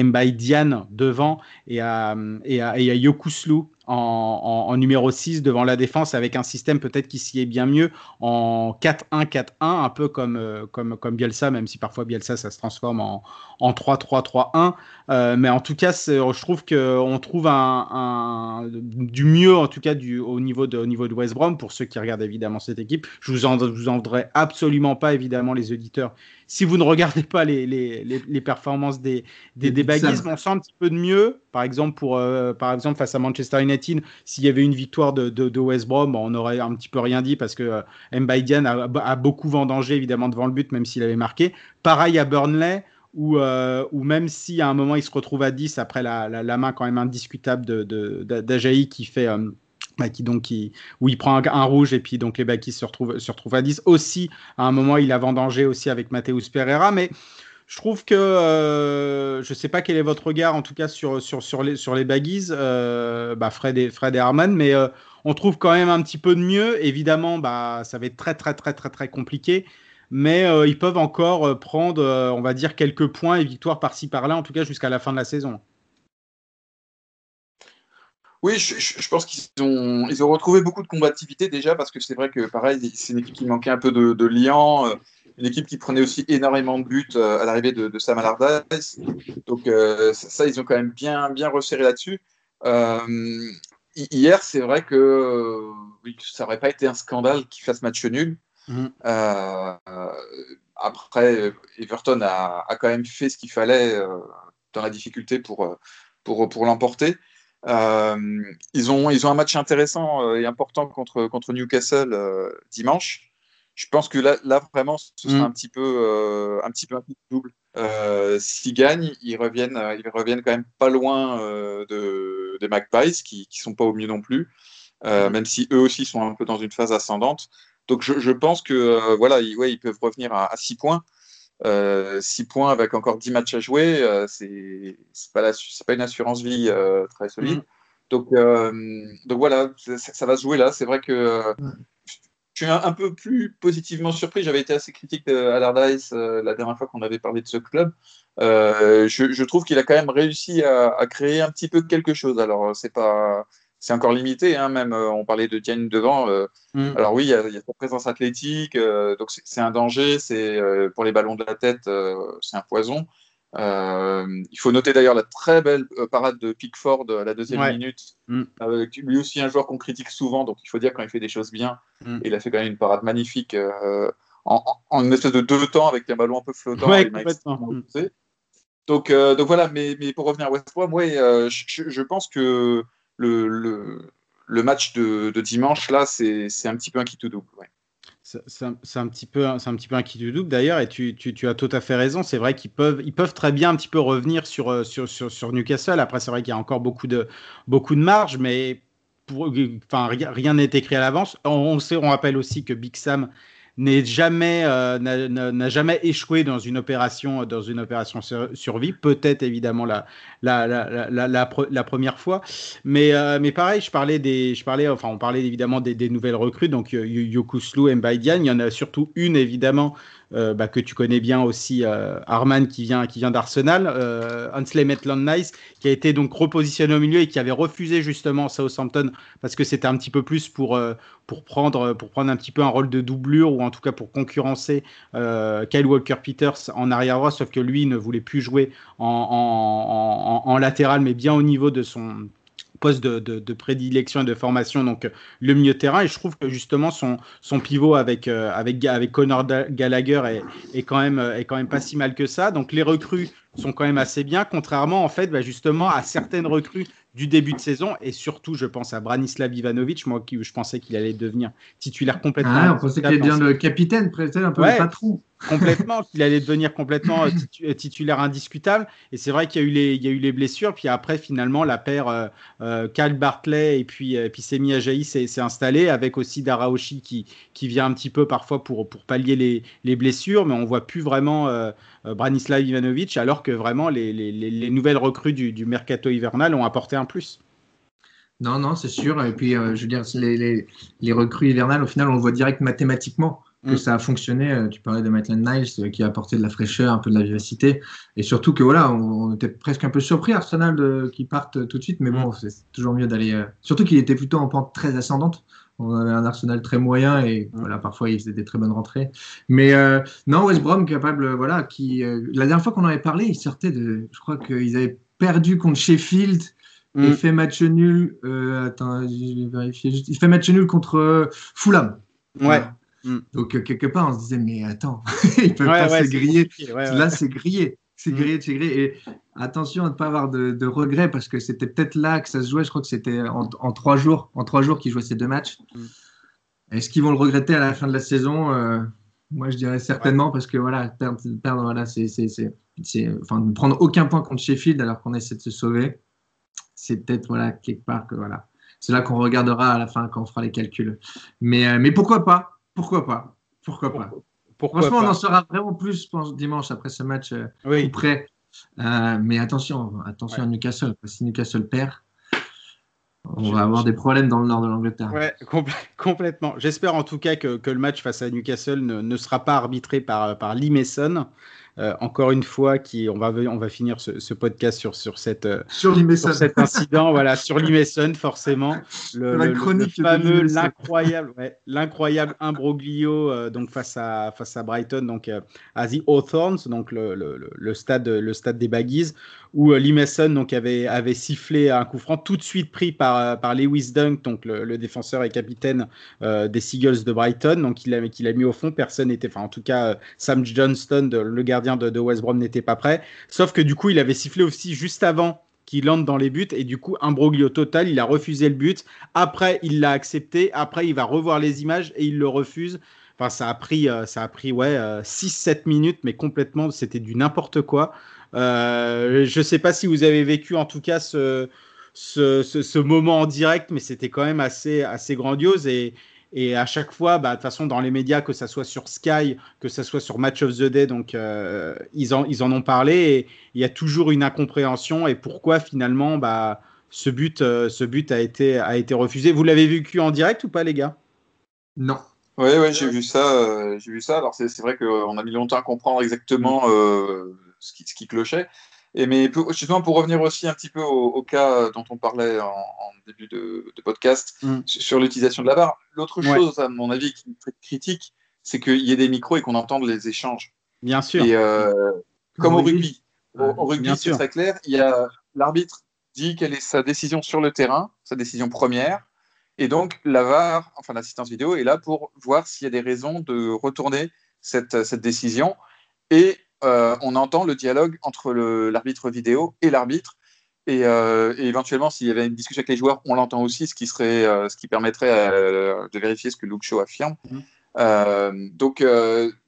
Speaker 1: devant et à, et à, en, numéro 6 devant la défense avec un système peut-être qui s'y est bien mieux en 4-1-4-1, un peu comme, euh, comme, comme Bielsa, même si parfois Bielsa ça se transforme en, en 3-3-3-1. Euh, mais en tout cas, je trouve qu'on trouve un- du mieux, en tout cas, du, au, niveau de, au niveau de West Brom, pour ceux qui regardent évidemment cette équipe. Je vous en, je vous en voudrais absolument pas, évidemment, les auditeurs. Si vous ne regardez pas les, les, les, les performances des, des, des on sent un petit peu de mieux. Par exemple, pour, euh, par exemple face à Manchester United, s'il y avait une victoire de, de, de West Brom, on aurait un petit peu rien dit parce que euh, Mbaïdian a, a beaucoup vendangé évidemment devant le but, même s'il avait marqué. Pareil à Burnley, où, euh, où même si à un moment il se retrouve à 10 après la, la, la main quand même indiscutable de, de, de- d'Ajaï qui fait. Qui donc où il prend un, rouge et puis donc les Bakis se retrouvent, à 10 aussi à un moment il a vendangé aussi avec Mateus Pereira mais je trouve que euh, je sais pas quel est votre regard en tout cas sur, les, sur baggies, euh, bah Fred, et, Fred et Arman, mais euh, on trouve quand même un petit peu de mieux. Évidemment, bah, ça va être très très très très très compliqué, mais ils peuvent encore prendre, on va dire, quelques points et victoires par-ci par-là, en tout cas jusqu'à la fin de la saison.
Speaker 2: Oui, je, pense qu'ils ont, ils ont retrouvé beaucoup de combativité déjà parce que c'est vrai que pareil, c'est une équipe qui manquait un peu de, de liant, euh, une équipe qui prenait aussi énormément de buts euh, à l'arrivée de, de Sam Allardyce. Donc euh, ça, ils ont quand même bien, bien resserré là-dessus. Euh, hi- hier, c'est vrai que ça n'aurait pas été un scandale qu'ils fassent match nul. Euh, euh, après, Everton a, a quand même fait ce qu'il fallait dans la difficulté pour, pour, pour l'emporter. Euh, ils, ont, ils ont un match intéressant euh, et important contre, contre Newcastle euh, dimanche. Je pense que là, là vraiment, ce sera
Speaker 1: Mm.
Speaker 2: un petit peu un petit peu un coup de double. Euh, S'ils gagnent, ils reviennent, ils reviennent quand même pas loin euh, de, des Magpies, qui, qui sont pas au mieux non plus, euh,
Speaker 1: Mm.
Speaker 2: même si eux aussi sont un peu dans une phase ascendante. Donc je, je pense que voilà, ils, ouais, ils peuvent revenir à, à 6 points. Euh, 6 points avec encore 10 matchs à jouer, euh, c'est pas, la- pas une assurance vie euh, très solide.
Speaker 1: Mhm.
Speaker 2: Donc, euh, donc voilà, ça, ça va se jouer là. C'est vrai que euh, je suis un, peu plus positivement surpris. J'avais été assez critique de Allardyce euh, la dernière fois qu'on avait parlé de ce club. Euh, je, je trouve qu'il a quand même réussi à, à créer un petit peu quelque chose. Alors, c'est pas. C'est encore limité, hein, même euh, on parlait de Diane devant. euh,
Speaker 1: Mm.
Speaker 2: alors oui, il y, a, sa présence athlétique, euh, donc c'est un danger. C'est euh, pour les ballons de la tête, c'est un poison. Il faut noter d'ailleurs la très belle parade de Pickford à la deuxième
Speaker 1: Ouais.
Speaker 2: minute.
Speaker 1: Mm.
Speaker 2: Avec lui aussi un joueur qu'on critique souvent, donc il faut dire quand il fait des choses bien.
Speaker 1: Mm.
Speaker 2: Et il a fait quand même une parade magnifique en, une espèce de deux temps avec un ballon un peu flottant.
Speaker 1: Ouais.
Speaker 2: Donc, donc voilà, mais, mais pour revenir à West Brom, ouais, je pense que le, le, match de, dimanche, là, c'est un petit peu un qui tout double.
Speaker 1: C'est un, petit peu, un un qui te double d'ailleurs, et tu, tu, as tout à fait raison. C'est vrai qu'ils peuvent, ils peuvent très bien un petit peu revenir sur, euh, sur, sur, sur Newcastle. Après, c'est vrai qu'il y a encore beaucoup de, beaucoup de marge, mais pour, enfin, rien n'est écrit à l'avance. On, on rappelle aussi que Big Sam n'est jamais, euh, n'a- jamais échoué dans une opération, dans une opération sur- survie. Peut-être évidemment la, la, la, la, la première fois, mais, euh, mais pareil, je parlais des, je parlais, enfin, on parlait évidemment des, des nouvelles recrues, donc euh, Yokuslu, Mbaidian. Il y en a surtout une évidemment bah, que tu connais bien aussi, Arman, qui vient, qui vient d'Arsenal, Hansley Maitland-Nice, qui a été donc repositionné au milieu et qui avait refusé justement Southampton parce que c'était un petit peu plus pour, pour, prendre, pour prendre un petit peu un rôle de doublure ou en tout cas pour concurrencer Kyle Walker-Peters en arrière droit, sauf que lui ne voulait plus jouer en latéral, mais bien au niveau de son poste de, prédilection et de formation, donc le milieu terrain. Et je trouve que justement son, pivot avec, euh, avec, Connor Gallagher est, est, même, est quand même pas si mal que ça. Donc les recrues sont quand même assez bien, contrairement en fait bah, justement à certaines recrues du début de saison. Et surtout, je pense à Branislav Ivanovic, moi qui je pensais qu'il allait devenir titulaire complètement.
Speaker 3: Ah, on pensait qu'il allait devenir le capitaine, peut-être un peu le patron.
Speaker 1: Complètement, qu'il allait devenir complètement euh, euh, titulaire indiscutable. Et c'est vrai qu'il y, a eu les, il y a eu les blessures. Puis après, finalement, la paire euh, euh Cal Bartley et puis, et puis Semi Ajayi s'est installée, avec aussi Daraoshi qui, qui vient un petit peu parfois pour, pour pallier les, les blessures. Mais on voit plus vraiment euh, Branislav Ivanovic, alors que vraiment les, les, les nouvelles recrues du, du mercato hivernal ont apporté un plus.
Speaker 3: Non, non, c'est sûr. Et puis, je veux dire, les, les, recrues hivernales, au final, on le voit direct mathématiquement que mm. ça a fonctionné. Euh, tu parlais de Maitland Niles euh, qui a apporté de la fraîcheur, un peu de la vivacité. Et surtout que voilà, on, était presque un peu surpris, Arsenal, qui partent tout de suite. Mais bon, mm. c'est toujours mieux d'aller. Euh, surtout qu'il était plutôt en pente très ascendante. On avait un Arsenal très moyen et mm. voilà, parfois il faisait des très bonnes rentrées. Mais non, West Brom capable, voilà, qui la dernière fois qu'on en avait parlé, ils sortaient de, je crois qu'ils avaient perdu contre Sheffield. et fait match nul. attends, je vais vérifier. Il fait match nul contre Fulham.
Speaker 1: Ouais.
Speaker 3: Mm. Donc, euh, quelque part, on se disait, mais attends, ils peuvent pas se griller. Là, c'est grillé. C'est mm. grillé, c'est grillé. Et attention à ne pas avoir de, regrets parce que c'était peut-être là que ça se jouait. Je crois que c'était en, trois jours, en trois jours qu'ils jouaient ces deux matchs. Mm. Est-ce qu'ils vont le regretter à la fin de la saison? Euh, Moi, je dirais certainement parce que voilà, perdre, voilà, c'est, enfin, ne prendre aucun point contre Sheffield alors qu'on essaie de se sauver, c'est peut-être voilà quelque part que voilà, c'est là qu'on regardera à la fin quand on fera les calculs. Mais, euh, mais pourquoi pas? Pourquoi pas? Pourquoi pas? Franchement, on en saura vraiment plus je pense, dimanche après ce match euh, oui. près. Euh, mais attention, attention à Newcastle. Si Newcastle perd, on va avoir des problèmes dans le nord de l'Angleterre.
Speaker 1: Ouais, complètement. J'espère en tout cas que, le match face à Newcastle ne, sera pas arbitré par, par Lee Mason. Euh, encore une fois, qui, on, va, on va finir ce, podcast sur, sur, cette, euh,
Speaker 3: sur,
Speaker 1: cet incident, voilà, sur Limeson, forcément. Le,
Speaker 3: la chronique
Speaker 1: fameux, l'incroyable, l'incroyable imbroglio euh, donc face à, face à Brighton, donc à The Hawthorns, donc le, le, stade, le stade des Baggies, où Lee Mason donc, avait, avait sifflé un coup franc tout de suite pris par, par Lewis Dunk, donc le, défenseur et capitaine des Seagulls de Brighton, donc il a, qu'il a mis au fond. Personne n'était, enfin en tout cas Sam Johnston, le gardien de, West Brom n'était pas prêt. Sauf que du coup, il avait sifflé aussi juste avant qu'il entre dans les buts et du coup, un broglio total. Il a refusé le but. Après, il l'a accepté. Après, il va revoir les images et il le refuse. Enfin, ça a pris, euh, ça a pris ouais, 6-7 euh, minutes, mais complètement, c'était du n'importe quoi. Euh, je ne sais pas si vous avez vécu en tout cas ce, ce, ce moment en direct, mais c'était quand même assez, assez grandiose. Et, et à chaque fois, bah, de toute façon, dans les médias, que ce soit sur Sky, que ce soit sur Match of the Day, donc euh, ils, en, ils en ont parlé et il y a toujours une incompréhension et pourquoi finalement bah, ce, but, euh, ce but a été, a été refusé. Vous l'avez vécu en direct ou pas, les gars?
Speaker 3: Non.
Speaker 2: Oui, ouais, j'ai vu ça. Euh, j'ai vu ça. Alors c'est vrai qu'on a mis longtemps à comprendre exactement ce, qui, ce qui clochait. Et mais justement, pour revenir aussi un petit peu au, cas dont on parlait en, début de, podcast mm. sur l'utilisation de la barre, l'autre chose, à mon avis, qui est critique, c'est qu'il y ait des micros et qu'on entende les échanges.
Speaker 1: Bien sûr.
Speaker 2: Et euh, comme au rugby. Au, rugby, c'est très clair. Il y a l'arbitre dit quelle est sa décision sur le terrain, sa décision première. Et donc, la VAR, enfin l'assistance vidéo, est là pour voir s'il y a des raisons de retourner cette, cette décision. Et euh, on entend le dialogue entre l'arbitre vidéo et l'arbitre. Euh, et, éventuellement, s'il y avait une discussion avec les joueurs, on l'entend aussi, ce qui, serait, euh, ce qui permettrait de vérifier ce que Luke Shaw affirme. Mhm. donc,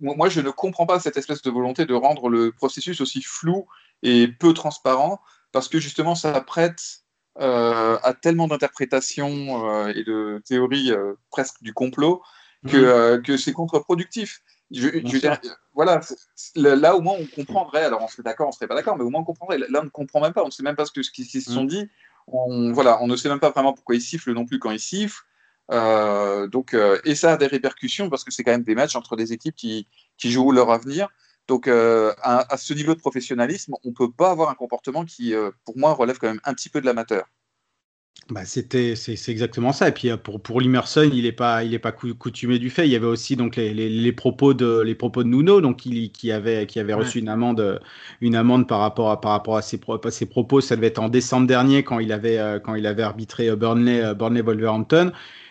Speaker 2: moi, je ne comprends pas cette espèce de volonté de rendre le processus aussi flou et peu transparent, parce que justement, ça prête à tellement d'interprétations et de théories presque du complot que, mhm. que c'est contre-productif. Je, voilà, là au moins on comprendrait. Alors on serait d'accord, on serait pas d'accord, mais au moins on comprendrait. Là on ne comprend même pas, on ne sait même pas ce qu'ils se sont mm. dit. On, voilà, on ne sait même pas vraiment pourquoi ils sifflent non plus quand ils sifflent. donc, et ça a des répercussions parce que c'est quand même des matchs entre des équipes qui, qui jouent leur avenir. Donc, à, à, ce niveau de professionnalisme, on ne peut pas avoir un comportement qui, pour moi, relève quand même un petit peu de l'amateur.
Speaker 1: Bah, c'était c'est exactement ça. Et puis euh, pour pour Limerson il est pas il est pas coutumé du fait. Il y avait aussi donc les, les, les propos de les propos de Nuno donc qui, qui avait qui avait reçu une amende une amende par rapport à par rapport à ses, à ses propos. Ça devait être en décembre dernier quand il avait euh, quand il avait arbitré euh, Burnley Burnley Wolverhampton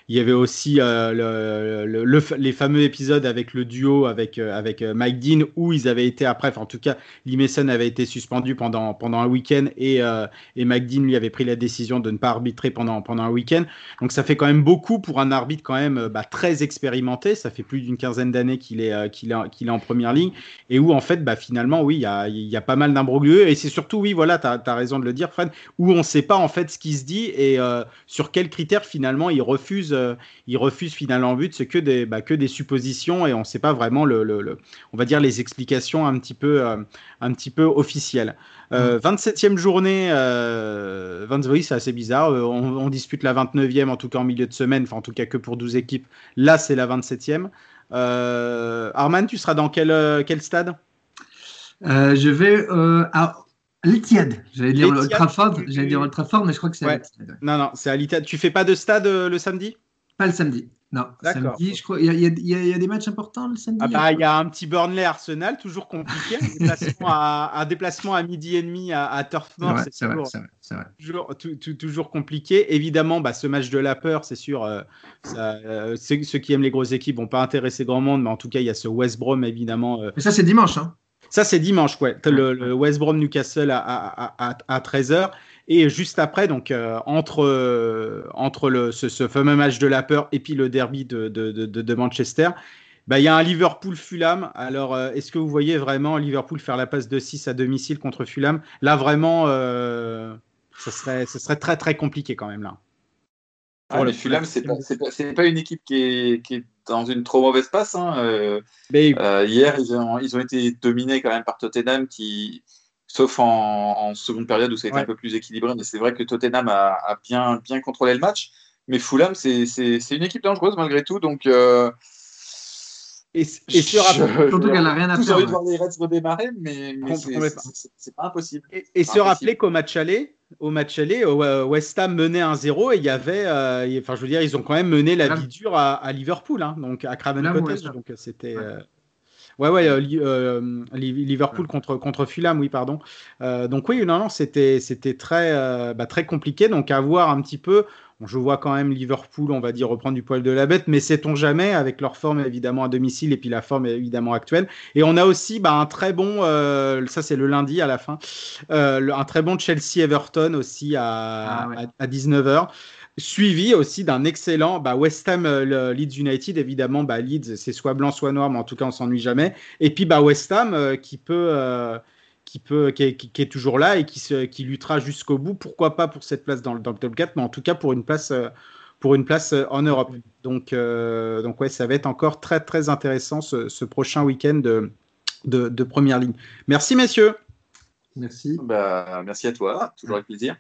Speaker 1: il y avait aussi euh, le, les fameux épisodes avec le duo avec, euh, avec euh, Mike Dean où ils avaient été après, en tout cas, Lee avait été suspendu pendant, pendant un week-end et, et Mike Dean lui avait pris la décision de ne pas arbitrer pendant, pendant un week-end. Donc ça fait quand même beaucoup pour un arbitre quand même bah, très expérimenté. Ça fait plus d'une quinzaine d'années qu'il est, qu'il est, qu'il est en première ligne et où en fait, bah, finalement, oui, il y a, y a pas mal d'imbroglieux et c'est surtout, oui, voilà, tu as, as, raison de le dire, Fred, où on ne sait pas en fait ce qui se dit et sur quels critères finalement il refuse euh, il refuse finalement but, c'est que des, bah, que des suppositions et on ne sait pas vraiment le, on va dire les explications un petit peu, euh, un petit peu officielles. 27e euh, mm. journée, 20, oui, c'est assez bizarre. On, dispute la 29e, en tout cas en milieu de semaine, enfin en tout cas que pour 12 équipes. Là, c'est la 27e. Arman, tu seras dans quel, quel stade?
Speaker 3: Je vais à L'Etihad, j'allais dire Trafford, j'allais dire Trafford, mais je crois que c'est
Speaker 1: ouais. Non, non, c'est à l'Etihad. Tu fais pas de stade le samedi?
Speaker 3: Pas le samedi. Non, samedi, je crois. Il y, y, a des matchs importants le samedi.
Speaker 1: Ah bah, il y a un petit Burnley Arsenal, toujours compliqué. un, déplacement à, déplacement à midi et demi à, à Turf Moor, c'est toujours, toujours, toujours, compliqué. Évidemment, bah, ce match de la peur, c'est sûr. Euh, euh, ceux qui aiment les grosses équipes vont pas intéresser grand monde, mais en tout cas, il y a ce West Brom évidemment.
Speaker 3: Euh, mais ça, c'est dimanche. Hein.
Speaker 1: Ça, c'est dimanche, ouais. Le, le, West Brom Newcastle à, à, à 13h. Et juste après, donc euh, entre, euh, entre le, ce, fameux match de la peur et puis le derby de, de, de, Manchester, bah, il y a un Liverpool-Fulham. Alors, euh, est-ce que vous voyez vraiment Liverpool faire la passe de 6 à domicile contre Fulham? Là, vraiment, ce, serait, ce serait très très compliqué quand même là.
Speaker 2: Ah, le Fulham, c'est pas, pas, pas, une équipe qui est, qui est, dans une trop mauvaise passe. Hein. hier, ils ont, ils ont été dominés quand même par Tottenham qui, sauf en, seconde période où ça a été un peu plus équilibré. Mais c'est vrai que Tottenham a, bien, bien contrôlé le match. Mais Fulham, c'est une équipe dangereuse malgré tout. Donc. Euh,
Speaker 1: et, et surtout
Speaker 3: qu'elle n'a rien à faire.
Speaker 2: envie de voir les Reds redémarrer, mais, mais c'est pas impossible.
Speaker 1: Et, se rappeler qu'au match aller, au match aller, West Ham menait 1-0 et il y avait, euh, enfin je veux dire, ils ont quand même mené la vie dure à, Liverpool, hein, donc à Craven Cottage, donc c'était. Euh, Ouais, ouais, euh, euh, Liverpool contre, contre Fulham, oui, pardon. Euh, donc oui, non, non, c'était, c'était très, bah, très compliqué. Donc à voir un petit peu. je vois quand même Liverpool, on va dire, reprendre du poil de la bête, mais sait-on jamais avec leur forme évidemment à domicile et puis la forme évidemment actuelle. Et on a aussi bah, un très bon, ça c'est le lundi à la fin, un très bon Chelsea-Everton aussi à, ah à 19h suivi aussi d'un excellent bah, West Ham euh, Leeds United. Évidemment, bah, Leeds, c'est soit blanc, soit noir, mais en tout cas, on s'ennuie jamais. Et puis bah, West Ham euh, qui peut. Euh, qui, peut, qui est, toujours là et qui, se, qui luttera jusqu'au bout. Pourquoi pas pour cette place dans le, dans le, top 4, mais en tout cas pour une place, pour une place en Europe. Donc, donc ouais, ça va être encore très très intéressant ce, ce prochain week-end de, de, de, première ligne. Merci messieurs.
Speaker 3: Merci.
Speaker 2: Bah, merci à toi, toujours avec plaisir.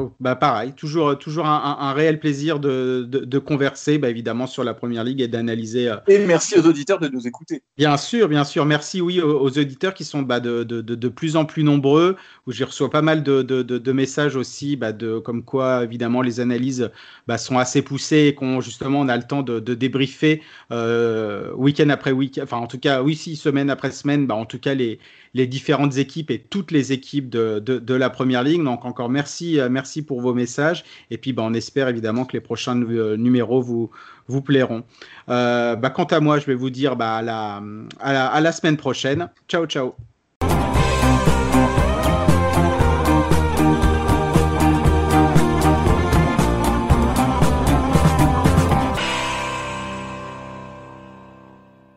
Speaker 1: Oh, bah pareil, toujours, toujours un, réel plaisir de, de, converser bah, évidemment sur la première ligue et d'analyser. Euh,
Speaker 2: et merci aux auditeurs de nous écouter.
Speaker 1: Bien sûr, bien sûr. Merci oui aux, auditeurs qui sont bah, de, de, plus en plus nombreux. Où j'y reçois pas mal de, messages aussi, bah, de, comme quoi évidemment les analyses bah, sont assez poussées et qu'on justement on a le temps de, débriefer euh, week-end après week-end. Enfin en tout cas oui, si semaine après semaine, bah, en tout cas les, les différentes équipes et toutes les équipes de, de, la première ligue. Donc encore merci, euh, merci pour vos messages. Et puis bah, on espère évidemment que les prochains euh, numéros vous, vous plairont. Euh, bah, quant à moi, je vais vous dire bah, à, la, à, la, à la semaine prochaine. Ciao, ciao.